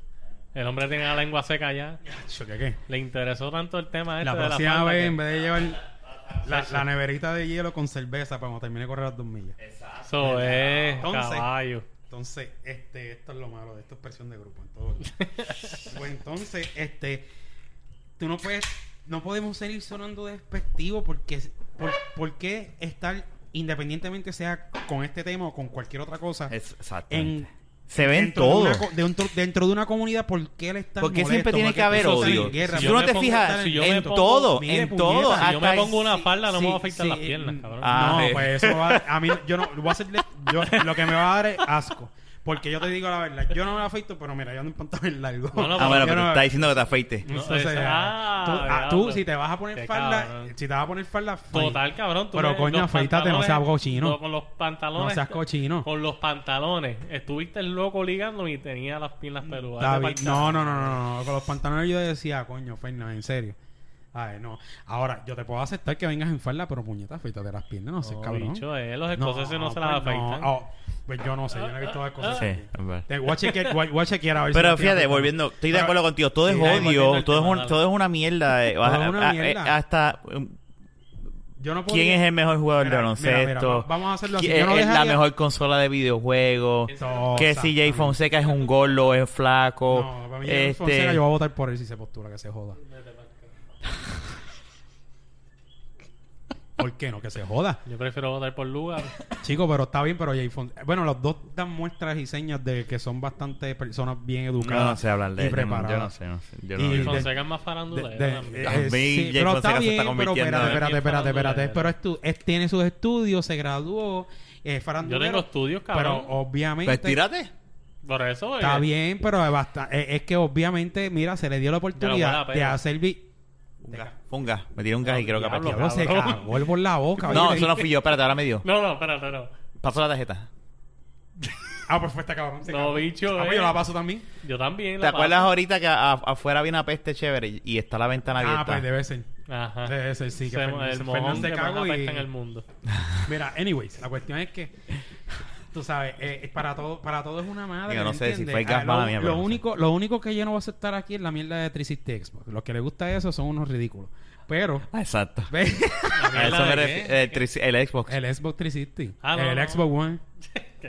El hombre tiene la lengua seca ya. ¿Qué, qué? Le interesó tanto el tema este La de la próxima falda vez, que- en vez de llevar la, la neverita de hielo con cerveza para cuando termine de correr las dos millas. Eso es, Entonces- caballo. Entonces, este, esto es lo malo de esto es presión de grupo en todo. pues entonces, este, tú no puedes, no podemos seguir sonando despectivo porque, por, ¿por qué estar independientemente sea con este tema o con cualquier otra cosa exacto. en Se ven dentro de todo. una dentro, dentro de una comunidad ¿por qué él está Porque siempre tiene que haber odio. guerra, Si tú no te pongo- fijas si en pongo- todo, mire, en puñeta, todo. si Si yo me hasta pongo una sí, falda, no me va a afectar sí, las piernas, cabrón. Ah, no, eh. pues eso va, a mí yo no voy a hacerle yo lo que me va a dar es asco. Porque yo te digo la verdad, yo no me afeito, pero mira, yo ando en pantalones largos. No, no, Ah, bueno, pero no- está diciendo que te afeites. No, ah, tú, ah, si te vas a poner falda, cabrón. si te vas a poner falda. Total, cabrón. tú Pero, coño, afeítate, no seas cochino. no, con los pantalones. No seas cochino. Con los pantalones. Estuviste el loco ligándome y tenía las piernas peludas. Vete bien. pa'l No, no, no, no, no. Con los pantalones yo decía, coño, Fernández, en serio. Ay, no. Ahora, yo te puedo aceptar que vengas en falda, pero puñeta, afeítate las piernas, no sé, No, cabrón. bicho, eh, los escoceses no, se las pues no. afeitan. Pues yo no sé, yo no he visto las cosas. Sí. Te voy a chequear, voy a- voy a chequear a ver si Pero me estoy fíjate, afeitando. volviendo, estoy de Pero- acuerdo contigo. Todo es Sí, volviendo odio, al todo es, tema, un- dale. todo es una mierda. eh, Todo es una a- a- mierda. Hasta um, Yo no quién es el mejor jugador Mira, de mira, mira, baloncesto. va- vamos a hacerlo así. ¿Quién Yo no es la dejaría- mejor consola de videojuegos. Que si Jay exactamente. Fonseca es un gordo, es flaco. No, para mí Jay Fonseca, este, yo voy a votar por él si se postura, que se joda. ¿Por qué no? Que se joda. Yo prefiero votar por lugar. Chico, pero está bien, pero Jay Fonseca... Bueno, los dos dan muestras y señas de que son bastante personas bien no, educadas. no sé hablar de y no- preparadas. Yo no sé, no sé. Yo Y no- Fonseca es más farandulero. eh, sí, pero está bien, pero espérate, espérate, espérate, espérate. Pero es tu- es- tiene sus estudios, se graduó, es farandulero. Yo tengo estudios, Pero cabrón. obviamente... Pues tírate. Por eso, Está oye, bien, pero es, basta- es- es que obviamente, mira, se le dio la oportunidad de hacer... Vi Funga, funga. Me tiré un gas y creo que apretó. Diablo, se cagó el por la boca. No, oye. eso no fui yo. Espérate, ahora me dio. No, no, espérate, no. Pasó la tarjeta. Ah, pues fue este cabrón. se No, cagó. bicho, Ah, pues eh. yo la paso también. Yo también. ¿Te la acuerdas paso. ahorita que a- afuera había una peste chévere y- y está la ventana abierta? Ah, pues debe ser. Ajá. Debe ser, sí. Que Se- Fernan- el Fernan mojón se que cagó más y- apesta en el mundo. Mira, anyways, la cuestión es que... Tú sabes, eh, para todo para todo es una madre. Digo, no ¿me sé si fue gas Ah, mala lo, mía, lo sé. único, lo único que yo no voy a aceptar aquí es la mierda de 360 Xbox. Los que les gusta eso son unos ridículos. Pero... Ah, exacto. ve- A eso me qué? El, el Xbox. el Xbox 360. Ah, no, el no. Xbox One.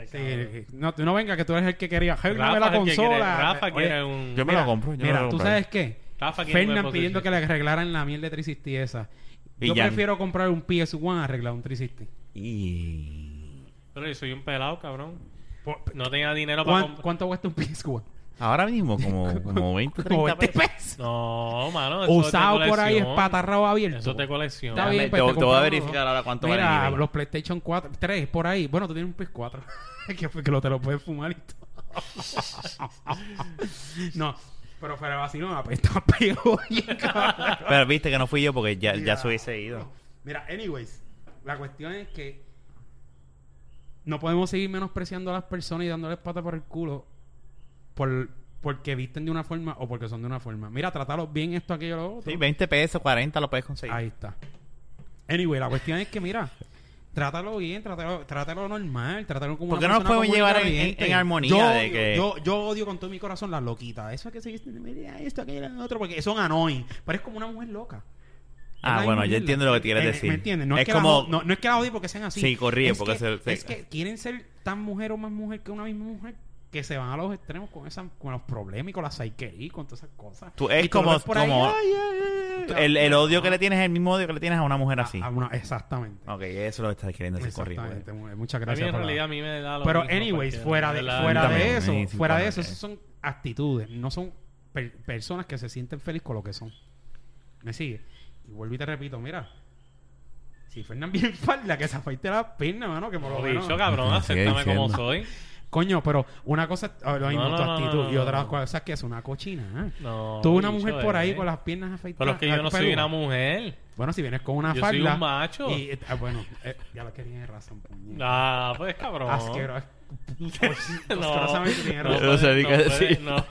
Sí, cabrón. no, tú no venga que tú eres el que quería. Rafa la el consola. Rafa quiere un... Yo me mira, lo compro. Yo Mira, lo tú sabes qué. Rafa Fernan pidiendo que 360. le arreglaran la miel de 360 esa. Y Yo ya- prefiero comprar un PS1 arreglar un 360. Y... Pero yo soy un pelado, cabrón. No tenía dinero para ¿Cuán- comprar... ¿Cuánto cuesta un PS1? Ahora mismo, como, como 20, 30 Como 20 pesos. pesos. No, mano. Eso Usado es de por ahí, colección. espatarrado abierto. Eso te colección. Está bien, pues, te- te voy a compramos verificar ahora cuánto vale Mira, los PlayStation 4, 3 por ahí. Bueno, tú tienes un PS4. que, lo, te lo puedes fumar y todo. no, pero fuera de vacilo me apesta cabrón. Pero viste que no fui yo porque ya, ya Mira. se hubiese ido. Mira, anyways, la cuestión es que no podemos seguir menospreciando a las personas y dándoles pata por el culo por, porque visten de una forma o porque son de una forma. Mira, tratalos bien esto, aquello, lo otro. Sí, 20 pesos, 40 lo puedes conseguir. Ahí está. Anyway, la cuestión es que, mira, trátalo bien, trátalo, trátalo normal, trátalo como ¿Por qué no nos podemos llevar en- en- en armonía yo, de odio- que- Yo, yo odio con todo mi corazón las loquitas. Eso es que se esto, aquello, lo otro, porque son annoying. Pero es como una mujer loca. Ah, bueno, yo entiendo lo que quieres Eh, decir. ¿Me entiendes? No es, Es que como- la, no, no es que la odie porque sean así. Sí, corríe, es porque que, se- se- Es que quieren ser tan mujer o más mujer que una misma mujer que se van a los extremos con esa, con los problemas y con la psiquería y con todas esas cosas. Tú- es Y como- por como- ay, ay, ay, ay. El, el odio que le tienes es el mismo odio que le tienes a una mujer así. A- a una- exactamente. Ok, eso es lo que estás queriendo decir. Exactamente. Mu- Muchas A mí gracias. en la- realidad a mí me da lo Pero mismo, anyways, fuera de, fuera de eso, fuera de eso, son actitudes, no son per- personas que se sienten felices con lo que son. ¿Me sigue? Y vuelvo y te repito, mira, si Fernan bien falda, que se afeite la pierna, mano, que por lo No, menos... bicho, cabrón, acéptame como soy. Coño, pero una cosa es lo mismo, No, no, tu no, actitud, no, y otra cosa que es una cochina. ¿eh? No, Tú una mujer por ahí eh. con las piernas afeitadas. Pero es que yo no soy una mujer. Bueno, si vienes con una Yo falda... soy un macho. Y, eh, ah, bueno, eh, ya lo que tienes razón, puñeta. Ah, pues cabrón. Asqueroso. No, no, sé puedes- ni no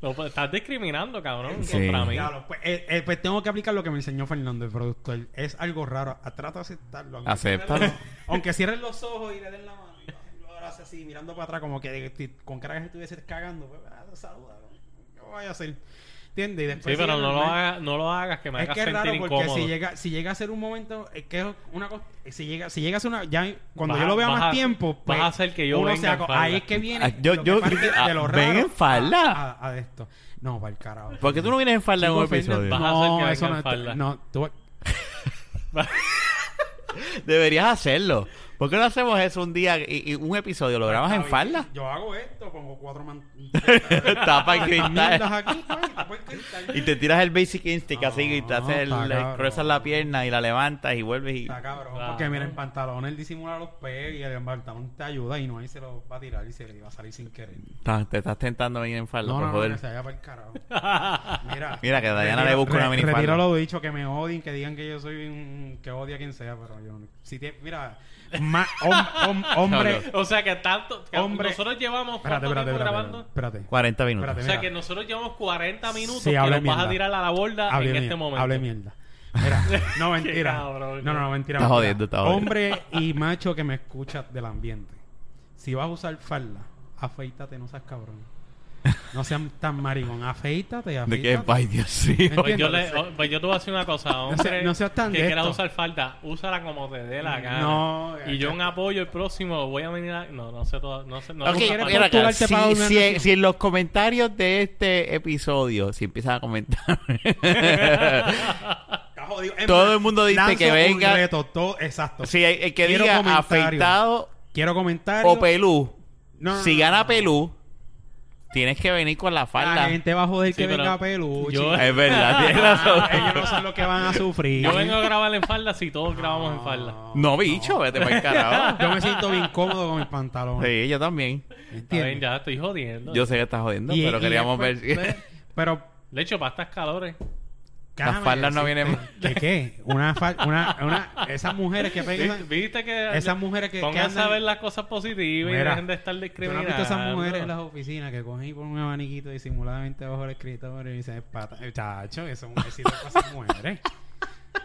pues, estás discriminando, cabrón, Sí. contra mí. Diablo, pues, eh, eh, pues tengo que aplicar lo que me enseñó Fernando, el productor. Es algo raro. A- Trata de aceptarlo. Aunque Acéptalo. cierren los- Aunque cierren los ojos y le den la mano. Y lo- lo abrace así, mirando para atrás, como que de- con cara que estuviese cagando. Pues, ah, saluda. ¿Qué voy a hacer? ¿Entiendes? Y Sí, después pero sigue no lo, hagas, no lo hagas que me Es hagas que es sentir raro porque incómodo. si llega, si llega a ser un momento, es que es una cosa, si llega, si llega a ser una, ya cuando Vas yo lo vea más a- tiempo, pues, vas a hacer que yo uno venga se en ahí es que viene Ah, yo- lo yo- que ah, de lo ven raro en falda. a, a- a esto. No, para el carajo. ¿Por qué tú no vienes en falda en un episodio? Vas a hacer No, que eso venga no en falda. No, tú, Deberías hacerlo. ¿Por qué no hacemos eso un día y, y un episodio? ¿Lo grabas en falda? Yo hago esto, pongo cuatro man... Tapa el mierdas cristal. aquí, pues, tapa el cristal. Y te tiras el basic instinct así y te No, haces el, le cruzas la pierna y la levantas y vuelves y... Está cabrón, Claro. porque mira, en pantalón él disimula los peos y el pantalón te ayuda y no ahí se lo va a tirar y se le va a salir sin querer. Te estás tentando venir en falda, No, por no, no, joder. se vaya para el carajo. Mira, Mira, que Dayana le busca una minifalda. Retiro lo dicho, que me odien, que digan que yo soy un... que odia a quien sea, pero yo no... Si te, mira, ma- hom- hom- hombre... O sea que tanto. que Hombre. nosotros llevamos. Espérate, ¿cuánto espérate, tiempo espérate, grabando? espérate. 40 minutos. Espérate, O sea que nosotros llevamos 40 minutos Sí, que nos vas a mierda. tirar a la borda Hable en mier- este momento. Hable mierda. Mira, no mentira. cabrón, no, no, no, mentira. Está mentira. jodiendo, está jodiendo. Hombre y macho que me escuchas del ambiente. Si vas a usar falda, afeítate, no seas cabrón. No seas tan maricón. Afeítate, afeítate. ¿De qué? Ay, Dios mío. Pues yo, le, oh, pues yo te voy a decir una cosa, hombre. seas- no seas tan que de quieras esto. usar falda, úsala como te dé la gana. No, y yo en apoyo el próximo voy a venir a... No, no sé todo. No sé. No Ok, usa quieres falda. mira acá, postularte si, para una si- nación? si en los comentarios de este episodio, si empiezas a comentar, Está jodido. Es Todo más, el mundo dice lanzo que un venga- reto, todo, exacto. si el, el que Quiero diga comentario. afeitado Quiero comentarios. o pelú, No, no, si no, gana no. pelú, tienes que venir con la La falda. gente va a joder Sí, que venga peluche. yo- Es verdad, tienes razón. Ellos no saben lo que van a sufrir. Yo vengo a grabar en falda si todos grabamos en falda. No, bicho, vete para el carajo. Yo me siento bien cómodo con mis pantalones. Sí, yo también. Bien, ¿Entiendes? ya estoy jodiendo. Yo sé que estás jodiendo, Y- pero y queríamos ver después- si... ve- Pero De hecho, para estas calores. Déjame faldas no vienen ¿Que qué? Una, una, una Esas mujeres que ¿Viste, pegan... viste que... Esas mujeres que, andan... a ver las cosas positivas y dejen de estar ¿Tú no discriminando. has visto esas mujeres en las oficinas que cogen y ponen un abaniquito disimuladamente bajo el escritorio y dicen, es pata? Eh, Chacho, eso es un éxito para esas mujeres.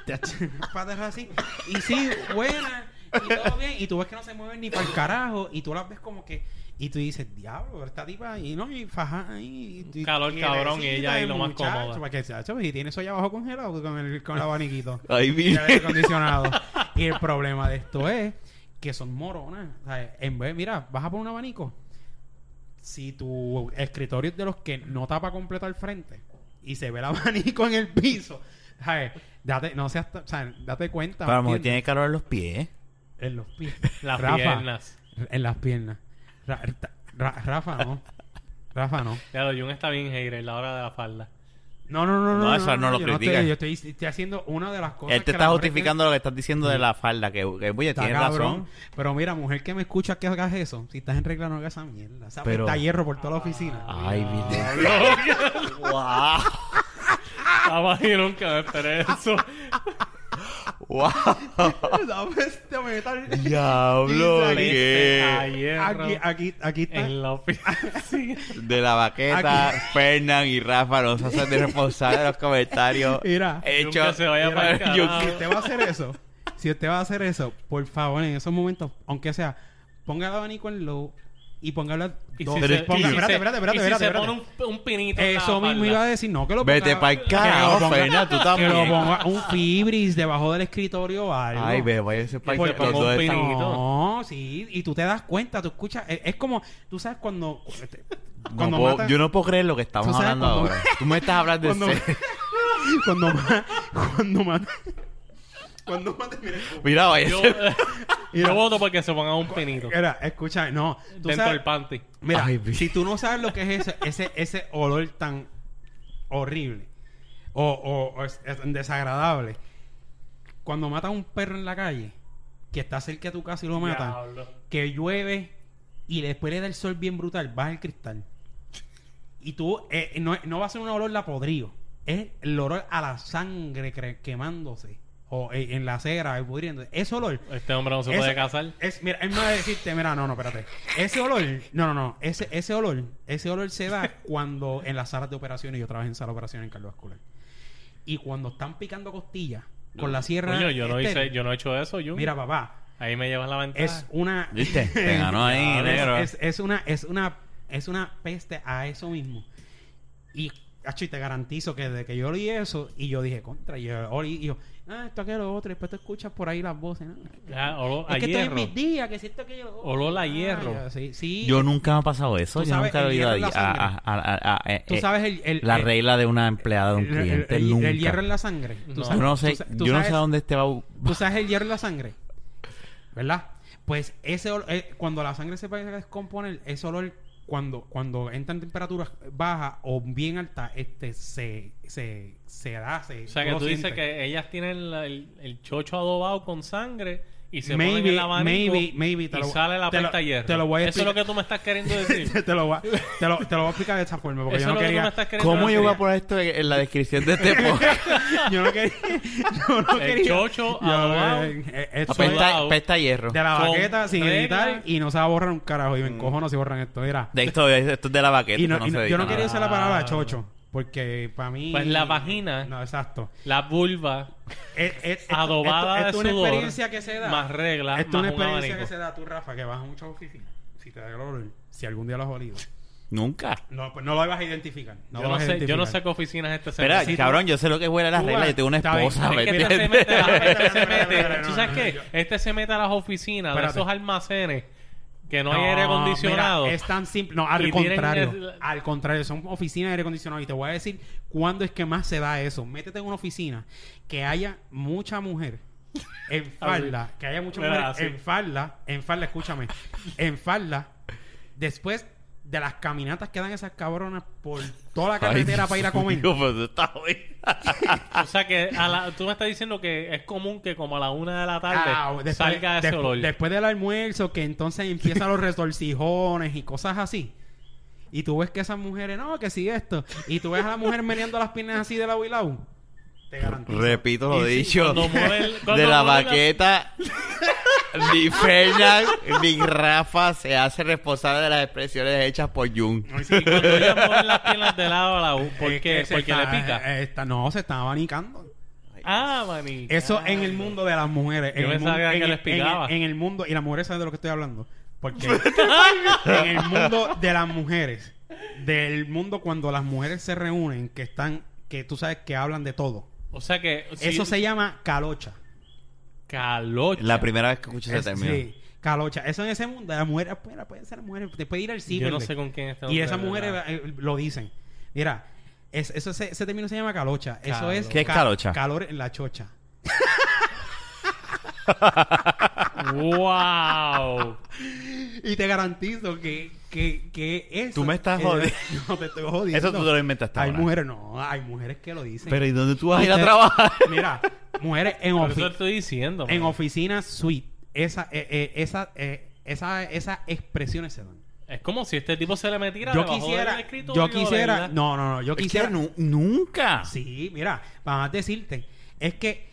Patas así. Y sí, buena. Y todo bien. Y tú ves que no se mueven ni para el carajo. Y tú las ves como que... Y tú dices, diablo, esta tipa... Y no, y faja y- y- Calor, y cabrón, y ella ahí lo más cómoda. Porque, chacho, y tiene eso allá abajo congelado con el, con el abaniquito. Ahí acondicionado. y el problema de esto es que son moronas. O sea, en vez, mira, vas a poner un abanico. Si tu escritorio es de los que no tapa completo al frente y se ve el abanico en el piso, ¿sabes? Date, no seas, ta- o sea, date cuenta. Pero a lo tiene calor en los pies. En los pies. Las Rafa, piernas. En las piernas. Ra- Ra- Rafa, no. Rafa, no. Claro, Jun está bien hater la hora de la falda. No, no, no, no. No, eso no lo yo critica. estoy, yo estoy, estoy haciendo una de las cosas Él te que está justificando lo que estás diciendo de la falda, que, que oye, Está tienes cabrón. razón. Pero mira, mujer que me escucha que hagas eso, si estás en regla no hagas esa mierda. ¿Sabes? Pero- Está hierro por toda la oficina. Ay, mi wow. Jamás y nunca me esperé eso. Wow. Dame este metal. Diablo, ¿qué? Aquí, aquí, aquí está. en la. De la baqueta, Fernán y Rafa no se hacen responsables de los comentarios. Mira, Hecho, Nunca se vaya Mira, para el yo- si usted va a hacer eso, si usted va a hacer eso, por favor, en esos momentos, aunque sea, ponga el abanico en low y póngalo Y dos- si Pero se- que- y si espérate, espérate, espérate, y espérate, pone un, un pinito Eso mismo iba a decir, no, que lo Vete ponga- pa'l que carajo, lo ponga- Fernan, tú Que también. lo ponga un fibris debajo del escritorio o algo. Ay, ve, vaya ese país pongo dos un pinito. No, sí, y tú te das cuenta, tú escuchas, es, es como, tú sabes cuando, No cuando puedo- matan- yo no puedo creer lo que estamos hablando cuando- ahora. Tú me estás hablando de cuando, cuando, cuando mata, cuando mata, mira, Mira, vaya. Yo, ese- yo voto porque se ponga un pinito. Mira, escucha, no, tú dentro sabes, del panty. mira, Ay, si tú no sabes lo que es ese, ese, ese olor tan horrible o, o- o es, es desagradable, cuando matan a un perro en la calle, que está cerca de tu casa y lo matan, que llueve y después le da el sol bien brutal, baja el cristal. Y tú, eh, no, no va a ser un olor a podrido, es el olor a la sangre cre- quemándose o eh, en la cera, pudriendo. Ese olor. Este hombre no se ese- puede casar. Es, mira, es más decirte, mira, no, no, espérate. Ese olor, no, no, no, ese, ese olor, ese olor se da cuando en las salas de operaciones, yo trabajé en sala de operaciones en cardiovascular. Y cuando están picando costillas con la sierra. Coño, yo no estéril, hice, yo no he hecho eso, Jun. Mira, papá, Ahí me llevas la ventaja. es una ¿Viste? Te ganó ahí, es, negro. es- es una es una es una peste a eso mismo y acho, y te garantizo que desde que yo oí eso y yo dije contra y yo oí y yo ah esto que lo otro y después tú escuchas por ahí las voces ¿no? Ya, olor a es que estoy en hierro. mis días que siento que yo Olor a Ah, hierro. ya, sí, sí. Yo nunca me ha pasado eso. Tú Yo sabes, nunca he oído hierro a- sangre. a- a- a- a- eh, tú sabes el, el- la el- regla de una empleada de un cliente. el- nunca. el hierro en la sangre Tú No. Yo no sé, tú yo no sé sabes- a dónde este va. tú sabes el hierro en la sangre ¿verdad? Pues ese olor, eh, cuando la sangre se empieza a descomponer, ese olor, cuando, cuando entra en temperaturas bajas o bien altas, este se, se, se da. Se, O sea, que tú dices que ellas tienen la- el, el chocho adobado con sangre y se ponen Maybe, el abanico maybe, maybe. te y lo- sale la pesta hierro. Te lo voy a Eso es lo explicar. que tú me estás queriendo decir. te, lo voy a, te, lo, te lo voy a explicar de esta forma porque Eso yo es no lo que tú me quería estás queriendo ¿Cómo yo voy a poner esto en, en la descripción de este podcast? yo no quería yo no El quería chocho yo, adobado. eh, eh, es Apesta, pesta hierro. de la baqueta sin regla. editar y no se va a borrar un carajo y Mm. me encojono si borran esto mira De esto, esto es de la baqueta. y no, esto y no no- se yo no quería usar la palabra Ah. chocho porque para mí Pues la vagina. no exacto La vulva Es- adobada esto, esto es de una experiencia que se da más reglas, esto es una un experiencia abanico. que se da tú Rafa que vas a muchas oficinas si te da el si algún día lo has olido Nunca. no pues no lo vas a identificar no yo, lo no sé, yo no identificar. sé qué oficinas este se Espera, Sí, cabrón, yo sé lo que huele a las reglas. Yo tengo una esposa, es ¿me Es que este se entiendes? mete, a- este se Espérate, mete, espérate, ¿tú sabes qué? Este se mete a las oficinas de esos almacenes que no, hay aire acondicionado. mira, es tan simple. No, al Y tienen contrario. el- Al contrario, son oficinas de aire acondicionado. Y te voy a decir cuándo es que más se da eso. Métete en una oficina que haya mucha mujer en falda. que haya mucha Mira, mujer así. en falda. En falda, escúchame. En falda. Después de las caminatas que dan esas cabronas por toda la Ay, carretera para ir a Dios comer. mío, pero tú estás jodido. O sea que a la- tú me estás diciendo que es común que como a la una de la tarde Ah, después, salga ese olor. después del almuerzo, que entonces empiezan los retorcijones y cosas así. Y tú ves que esas mujeres, no, que sí esto. Y tú ves a la mujer meneando las piernas así de lado y lado. Te garantizo. Repito lo Y dicho. cuando muere el- cuando de la muere la- baqueta, ni Fernan ni Rafa se hace responsable de las expresiones hechas por Jun. Ay, sí, Y cuando ellas mueven las piernas de lado a lado, ¿por es qué? que se Porque está- le pica. eh, está- no, se está abanicando. ah, maní. Eso en el mundo de las mujeres. Yo en el pensaba mundo- que en les en el- picaba. En el mundo, y las mujeres saben de lo que estoy hablando. Porque en el mundo de las mujeres, del mundo cuando las mujeres se reúnen, que están, que tú sabes que hablan de todo. O sea que... si- Eso se llama calocha. Calocha. La primera vez que escucho ese Es- término. sí, calocha. Eso en ese mundo, las mujeres pueden, pueden ser mujeres, te puede ir al Yo ciber. no sé con quién está. Y esas mujeres eh, lo dicen. Mira, es- eso, ese, ese término se llama calocha. Eso es. ¿Qué es calocha? Calor en la chocha. ¡Wow! Y te garantizo que, que, que eso. Tú me estás eh, jodiendo. No te estoy jodiendo. Eso tú te lo inventaste Hay ahora. mujeres, no, hay mujeres que lo dicen. Pero ¿y dónde tú vas a ir a trabajar? Mira, mujeres en, Por eso ofi- estoy diciendo. en oficinas suite. Esa, eh, eh, esa, eh, esa, esas expresiones se dan. Es como si este tipo se le metiera Yo debajo quisiera, escritorio yo quisiera, no, no, no, yo Es que quisiera, nu- nunca. sí, mira, vamos a decirte, es que,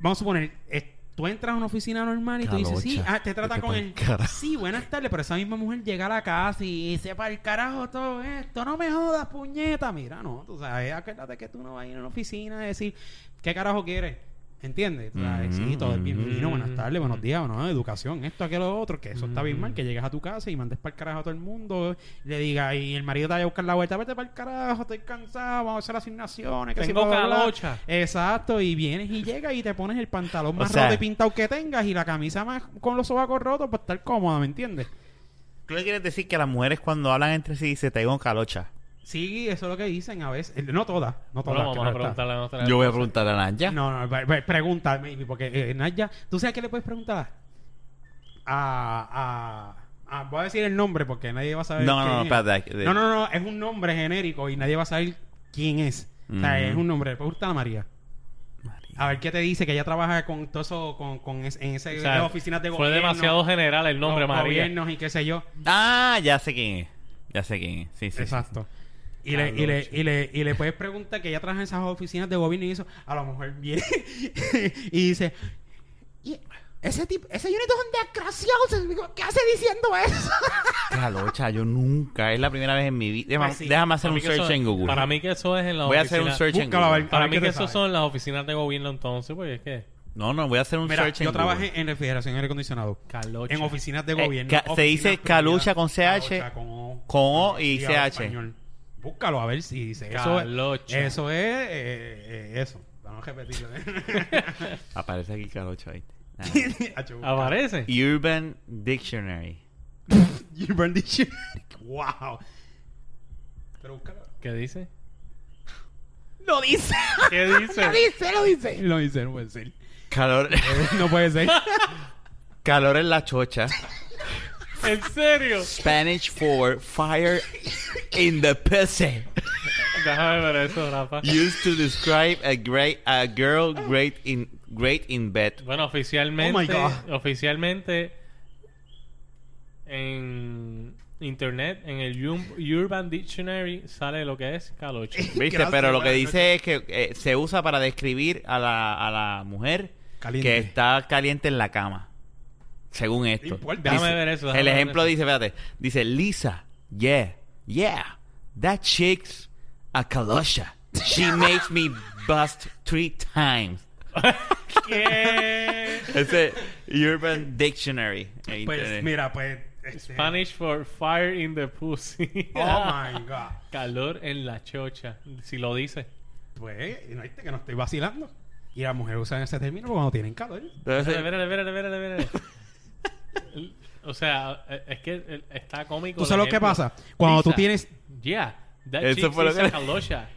vamos a suponer, eh, tú entras a una oficina normal y tú dices, sí, Calocha. ah, te trata con el, carajo. sí, buenas tardes, pero esa misma mujer llega a la casa y sepa el carajo todo esto, no me jodas, puñeta, mira, no, tú sabes, acuérdate que tú no vas a ir a una oficina a decir, ¿qué carajo quieres? ¿Entiendes? Sabes, Sí, todo es bienvenido, buenas tardes, buenos días, no, educación, esto, aquello, otro, que eso está bien mal, que llegues a tu casa y mandes para el carajo a todo el mundo, y le diga, y el marido te vaya a buscar la vuelta, vete para el carajo, estoy cansado, vamos a hacer asignaciones, que si Tengo bla, bla, bla". calocha. Exacto, y vienes y llegas y te pones el pantalón más sea- roto y pintado que tengas y la camisa más con los sobacos rotos para estar cómoda, ¿me entiendes? ¿Tú le quieres decir que las mujeres cuando hablan entre sí se te con calocha? Sí, eso es lo que dicen a veces. No todas, no todas. Bueno, vamos a preguntarle a nuestra Yo voy a preguntar a Naya. No, no, pregunta, porque eh, Naya, ¿tú sabes qué le puedes preguntar? A, a, a- voy a decir el nombre porque nadie va a saber. No, no, quién no, es. espérate. No, no, no, es un nombre genérico y nadie va a saber quién es. O sea, es un nombre. Le puede gustar a María. A ver qué te dice que ella trabaja con todo eso, con, con es- en ese O sea, oficinas de Fue gobierno. demasiado general el nombre, María. Gobiernos y qué sé yo. Ah, ya sé quién es. Ya sé quién es. Sí, sí. sí. Y le, y, le, y, le, y le puedes preguntar que ella trabaja en esas oficinas de gobierno y eso, a lo mejor viene y dice, "Y ese tipo, ese Junito es un desgraciado, ¿qué hace diciendo eso? Calocha, yo nunca. Es la primera vez en mi vida. Déjame, Pues sí. déjame hacer Para un mí que search eso- en Google. Para mí que eso es en la Voy a hacer un search en Búscalo Google. ver. Para mí que eso son las oficinas de gobierno entonces, porque es que... No, no, voy a hacer un Mira, search en yo Google. trabajé en refrigeración y aire acondicionado. Calocha. En oficinas de Eh, gobierno. ca- se dice calucha con CH, Calucha con O, con O y habla CH. español. Búscalo a ver si dice eso. Calocha. Eso es eh, eh, eso. Vamos a repetirlo. Aparece aquí calocha ahí. ¿Aparece? Urban Dictionary. Urban Dictionary. wow. Pero búscalo. ¿Qué dice? Lo dice. ¿Qué dice? Lo dice, lo dice. Lo dice, no puede ser. Calor, no puede ser. calor en la chocha. ¿En serio? Spanish for fire in the pussy. Déjame ver eso, Rafa. Used to describe a great a girl great in great in bed. Bueno, oficialmente, Oh my God. oficialmente en internet, en el Ur- Urban Dictionary sale lo que es calocha. ¿Viste? Gracias, Pero lo que dice es que eh, se usa para describir a la, a la mujer Caliente. que está caliente en la cama. Según esto. importa. Déjame ver eso. déjame El ver ejemplo eso. dice, espérate, dice Lisa, yeah, yeah, that chick's a kalosha. She makes me bust three times. ¿Qué? Ese Urban Dictionary. Pues internet. mira, pues. este- Spanish for fire in the pussy. Oh my god. Calor en la chocha. Si lo dice. Pues, no viste que no estoy vacilando. Y las mujeres usan ese término cuando tienen calor. Espérate, espérate, espérate, espérate. O sea, eh, es que eh, está cómico. ¿Tú sabes lo que pasa? Cuando tú Lisa, tienes- Yeah, that Eso fue lo que-.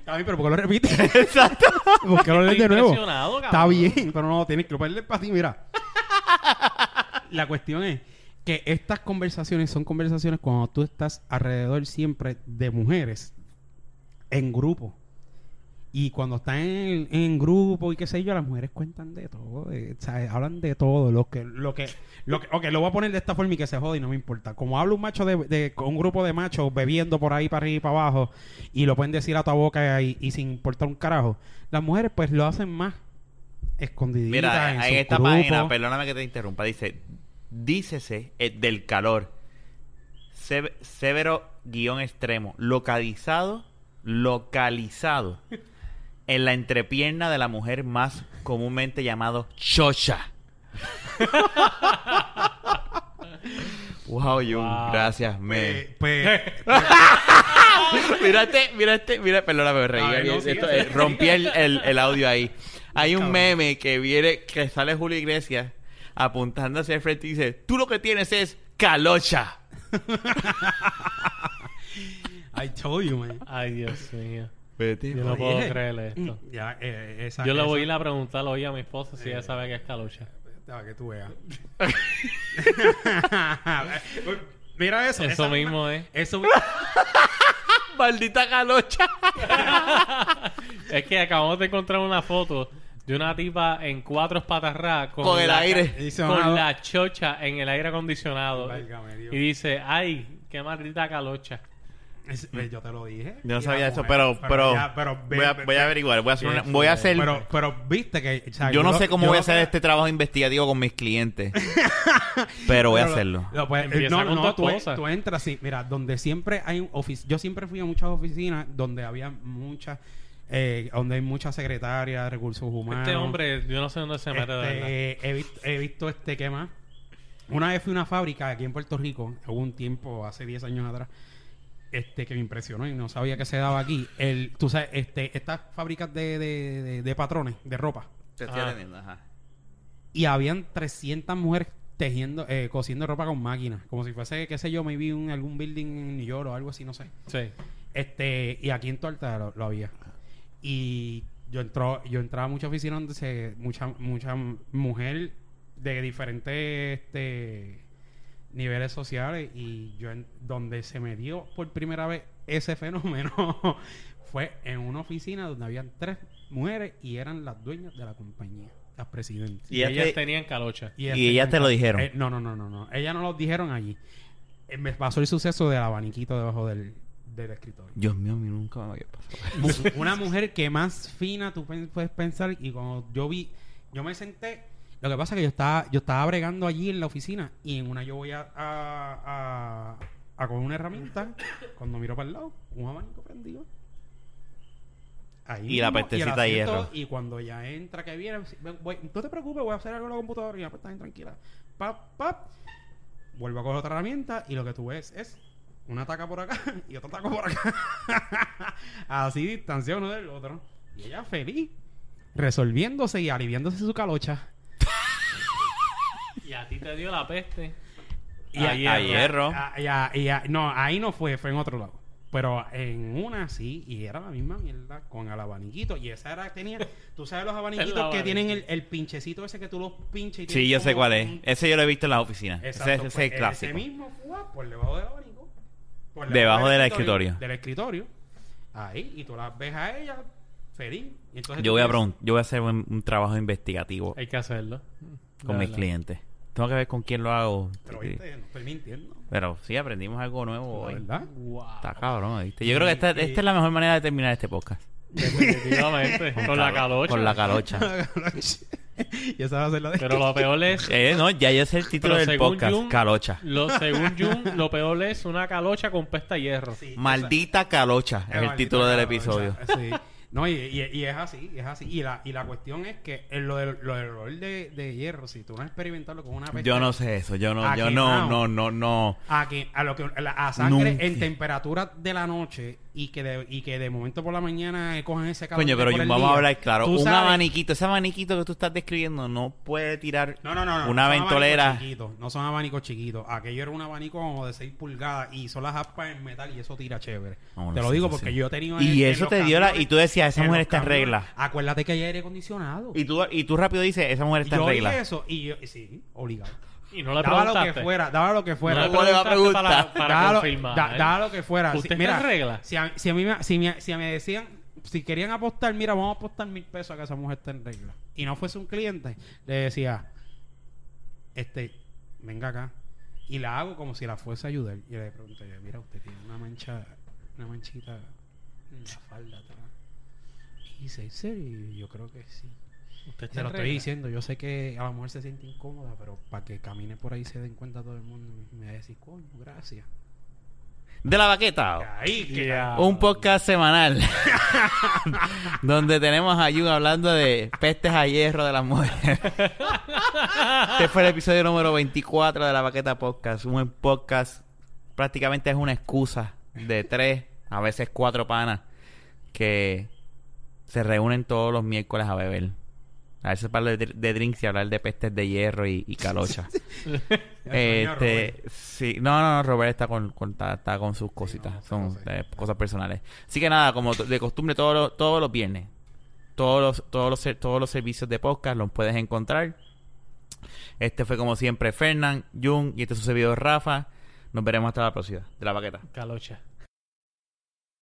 A mí, pero ¿por qué lo repites? Exacto. ¿Por qué lo lees de nuevo? impresionado, Está cabrón. bien, pero no, tienes que ponerle para ti, mira. La cuestión es que estas conversaciones son conversaciones cuando tú estás alrededor siempre de mujeres en grupo. Y cuando están en, en grupo y qué sé yo, las mujeres cuentan de todo, de- o sea, hablan de todo, lo que, lo que, lo que, ok, lo voy a poner de esta forma y que se jode y no me importa. Como habla un macho de, de- un grupo de machos bebiendo por ahí para arriba y para abajo y lo pueden decir a tu boca y, y sin importar un carajo, las mujeres pues lo hacen más escondiditas Mira, en, en esta grupos. página, perdóname que te interrumpa, dice, dícese eh, del calor, Seve- severo guion extremo, localizado, localizado en la entrepierna de la mujer más comúnmente llamado chocha. wow, Jun, Wow. gracias, me. Pues, pues, mira este, mira perdóname, me reí. A ver, no, Esto, sigue, eh, sigue. rompí el, el- el audio ahí. Hay un Cabrón. meme que viene, que sale Julio Iglesias apuntando hacia el frente y dice, tú lo que tienes es calocha. I told you, man. Ay, Dios mío. Yo no puedo Oye, creerle esto. mm, Ya, eh, esa, Yo le voy a ir a preguntar hoy a mi esposa si ella Eh. sabe que es calocha. Para que tú veas. Mira eso. Eso mismo es. Eso mismo. Maldita calocha. Es que acabamos de encontrar una foto de una tipa en cuatro patas ra con, Con el la- aire. Con "Ah, la chocha en el aire acondicionado. Válgame. Y dice, ay, qué maldita calocha. Es- pues, yo te lo dije. Yo no Y sabía eso, pero, pero, ya, pero ve- voy, a, ve- voy a averiguar, voy a hacer, una- voy a hacer, Pero, pero viste que. o sea, yo no lo- sé cómo voy a hacer que- este trabajo investigativo con mis clientes, pero voy a hacerlo. lo Empieza no, con no, tú, entras así. Mira, donde siempre hay un ofici- Yo siempre fui a muchas oficinas donde había muchas. Eh, donde hay muchas secretarias, recursos humanos. Este hombre, yo no sé dónde se mete de verdad. Este, he, visto, he visto este ¿qué más? Una vez fui a una fábrica aquí en Puerto Rico, hubo un tiempo, hace 10 años atrás, este que me impresionó y no sabía que se daba aquí. El, tú sabes, este, estas fábricas de, de, de- de patrones, de ropa. Te estoy Ah. atendiendo, ajá. Y habían 300 mujeres tejiendo, eh, cosiendo ropa con máquinas. Como si fuese, qué sé yo, me vi un algún building en New York o algo así, no sé. Sí. Este, y aquí en Tuerta lo, lo había. Y yo entró, yo entraba a muchas oficinas donde se, mucha, mucha mujer de diferentes este, niveles sociales y yo en- donde se me dio por primera vez ese fenómeno fue en una oficina donde habían tres mujeres y eran las dueñas de la compañía, las presidentes. Y Y, ella ellas te- tenían calocha. Y ellas te lo dijeron. Eh, no, no, no, no, no. Ellas no lo dijeron allí. Eh, me pasó el suceso del abaniquito debajo del, del escritorio. Dios mío, a mí nunca me había pasado. Una mujer que más fina tú puedes pensar y cuando yo vi yo me senté lo que pasa es que yo estaba yo estaba bregando allí en la oficina y en una yo voy a a, a, a coger una herramienta cuando miro para el lado un abanico prendido Ahí Y la mismo, pestecita el de asiento, hierro. y cuando ya entra que viene voy- no te preocupes voy a hacer algo en la computadora y ya pues tranquila pap pap vuelvo a coger otra herramienta y lo que tú ves es una taca por acá y otra taca por acá. Así distancia uno del otro. Y ella feliz, resolviéndose y aliviándose su calocha. Y a ti te dio la peste. Y a a- hierro. hierro. Y a- y a- no, ahí no fue, fue en otro lado. Pero en una sí, y era la misma mierda con el abaniquito. Y esa era, tenía, tú sabes los abaniquitos que tienen el, el pinchecito ese que tú los pinches y Sí, yo sé cuál es. un- Ese yo lo he visto en las oficinas. Exacto, ese, ese es pues, el clásico. Ese mismo fue por debajo del abanico. Por Debajo del escritorio. Del escritorio. Ahí, y tú las ves a ella feliz. Y entonces Yo voy a yo voy a hacer un, un trabajo investigativo Hay que hacerlo. con De mis verdad. clientes. Tengo que ver con quién lo hago. Pero viste, no estoy mintiendo. Pero sí, aprendimos algo nuevo La hoy. verdad. Wow. Está cabrón, ¿viste? Yo creo que esta, Y- esta es la mejor manera de terminar este podcast. Definitivamente. con la calocha. Con la calocha. y esa va a ser la de... Pero lo peor es. eh, no, ya yo sé el título Pero del podcast. Jun- Calocha. Lo, según Jun, lo peor es una calocha con pesta de hierro. Sí, Maldita calocha esa- es el título del episodio. Sí. No, y, y- y es así, es así. Y la, y la cuestión es que lo del, lo del olor de, de hierro, si tú no has experimentado con una peste- Yo no sé eso. Yo no, yo no, no, no, no. a que a lo que la- a sangre Nunca. en temperatura de la noche y que de, y que de momento por la mañana cogen ese calor Coño, pero vamos a hablar claro. Tú Un sabes- abaniquito, ese abaniquito que tú estás describiendo no puede tirar no, no, no, no, una ventolera. chiquitos, no son abanicos chiquitos. Aquello era un abanico como de 6 pulgadas y son las aspas en metal y eso tira chévere. Te lo digo sí, porque sí. yo he tenido Y en- en eso te dio la- y tú decías, esa mujer está en regla. Acuérdate que hay aire acondicionado. Y tú, y tú rápido dices, esa mujer está yo en regla. dije eso y yo, y sí, obligado. Y no le Daba lo que fuera, daba lo que fuera. No le para, para Daba lo- confirmar. da- daba lo que fuera. ¿Usted Si- está mira, regla? Si a, si a mí me, si, me, si me decían, si querían apostar, mira, vamos a apostar mil pesos a que esa mujer está en regla. Y no fuese un cliente, le decía, este, venga acá. Y la hago como si la fuese a ayudar. Y le pregunto, yo, mira, usted tiene una mancha, una manchita en la falda atrás. Y dice, ¿en serio? Y yo creo que sí. Usted Se lo estoy diciendo, yo sé que a la mujer se siente incómoda, pero para que camine por ahí se den cuenta todo el mundo, me va a decir, coño, gracias. De la baqueta. Ahí, que Ya. Un podcast semanal donde tenemos a Jun hablando de pestes a hierro de las mujeres. este fue el episodio número 24 de la Baqueta Podcast. Un podcast prácticamente es una excusa de tres, a veces cuatro panas que se reúnen todos los miércoles a beber. A veces para de, de drinks y hablar de pestes de hierro y, y calocha. Este, sí, no, no, no, Robert está con, con- está, está con sus cositas, no, son eh, cosas personales. Así que nada, como de costumbre todos los, todos los viernes, todos los, todos los, ser- todos los servicios de podcast los puedes encontrar. Este fue como siempre Fernán, Jung y este es su servidor Rafa. Nos veremos hasta la próxima de la paqueta. Calocha.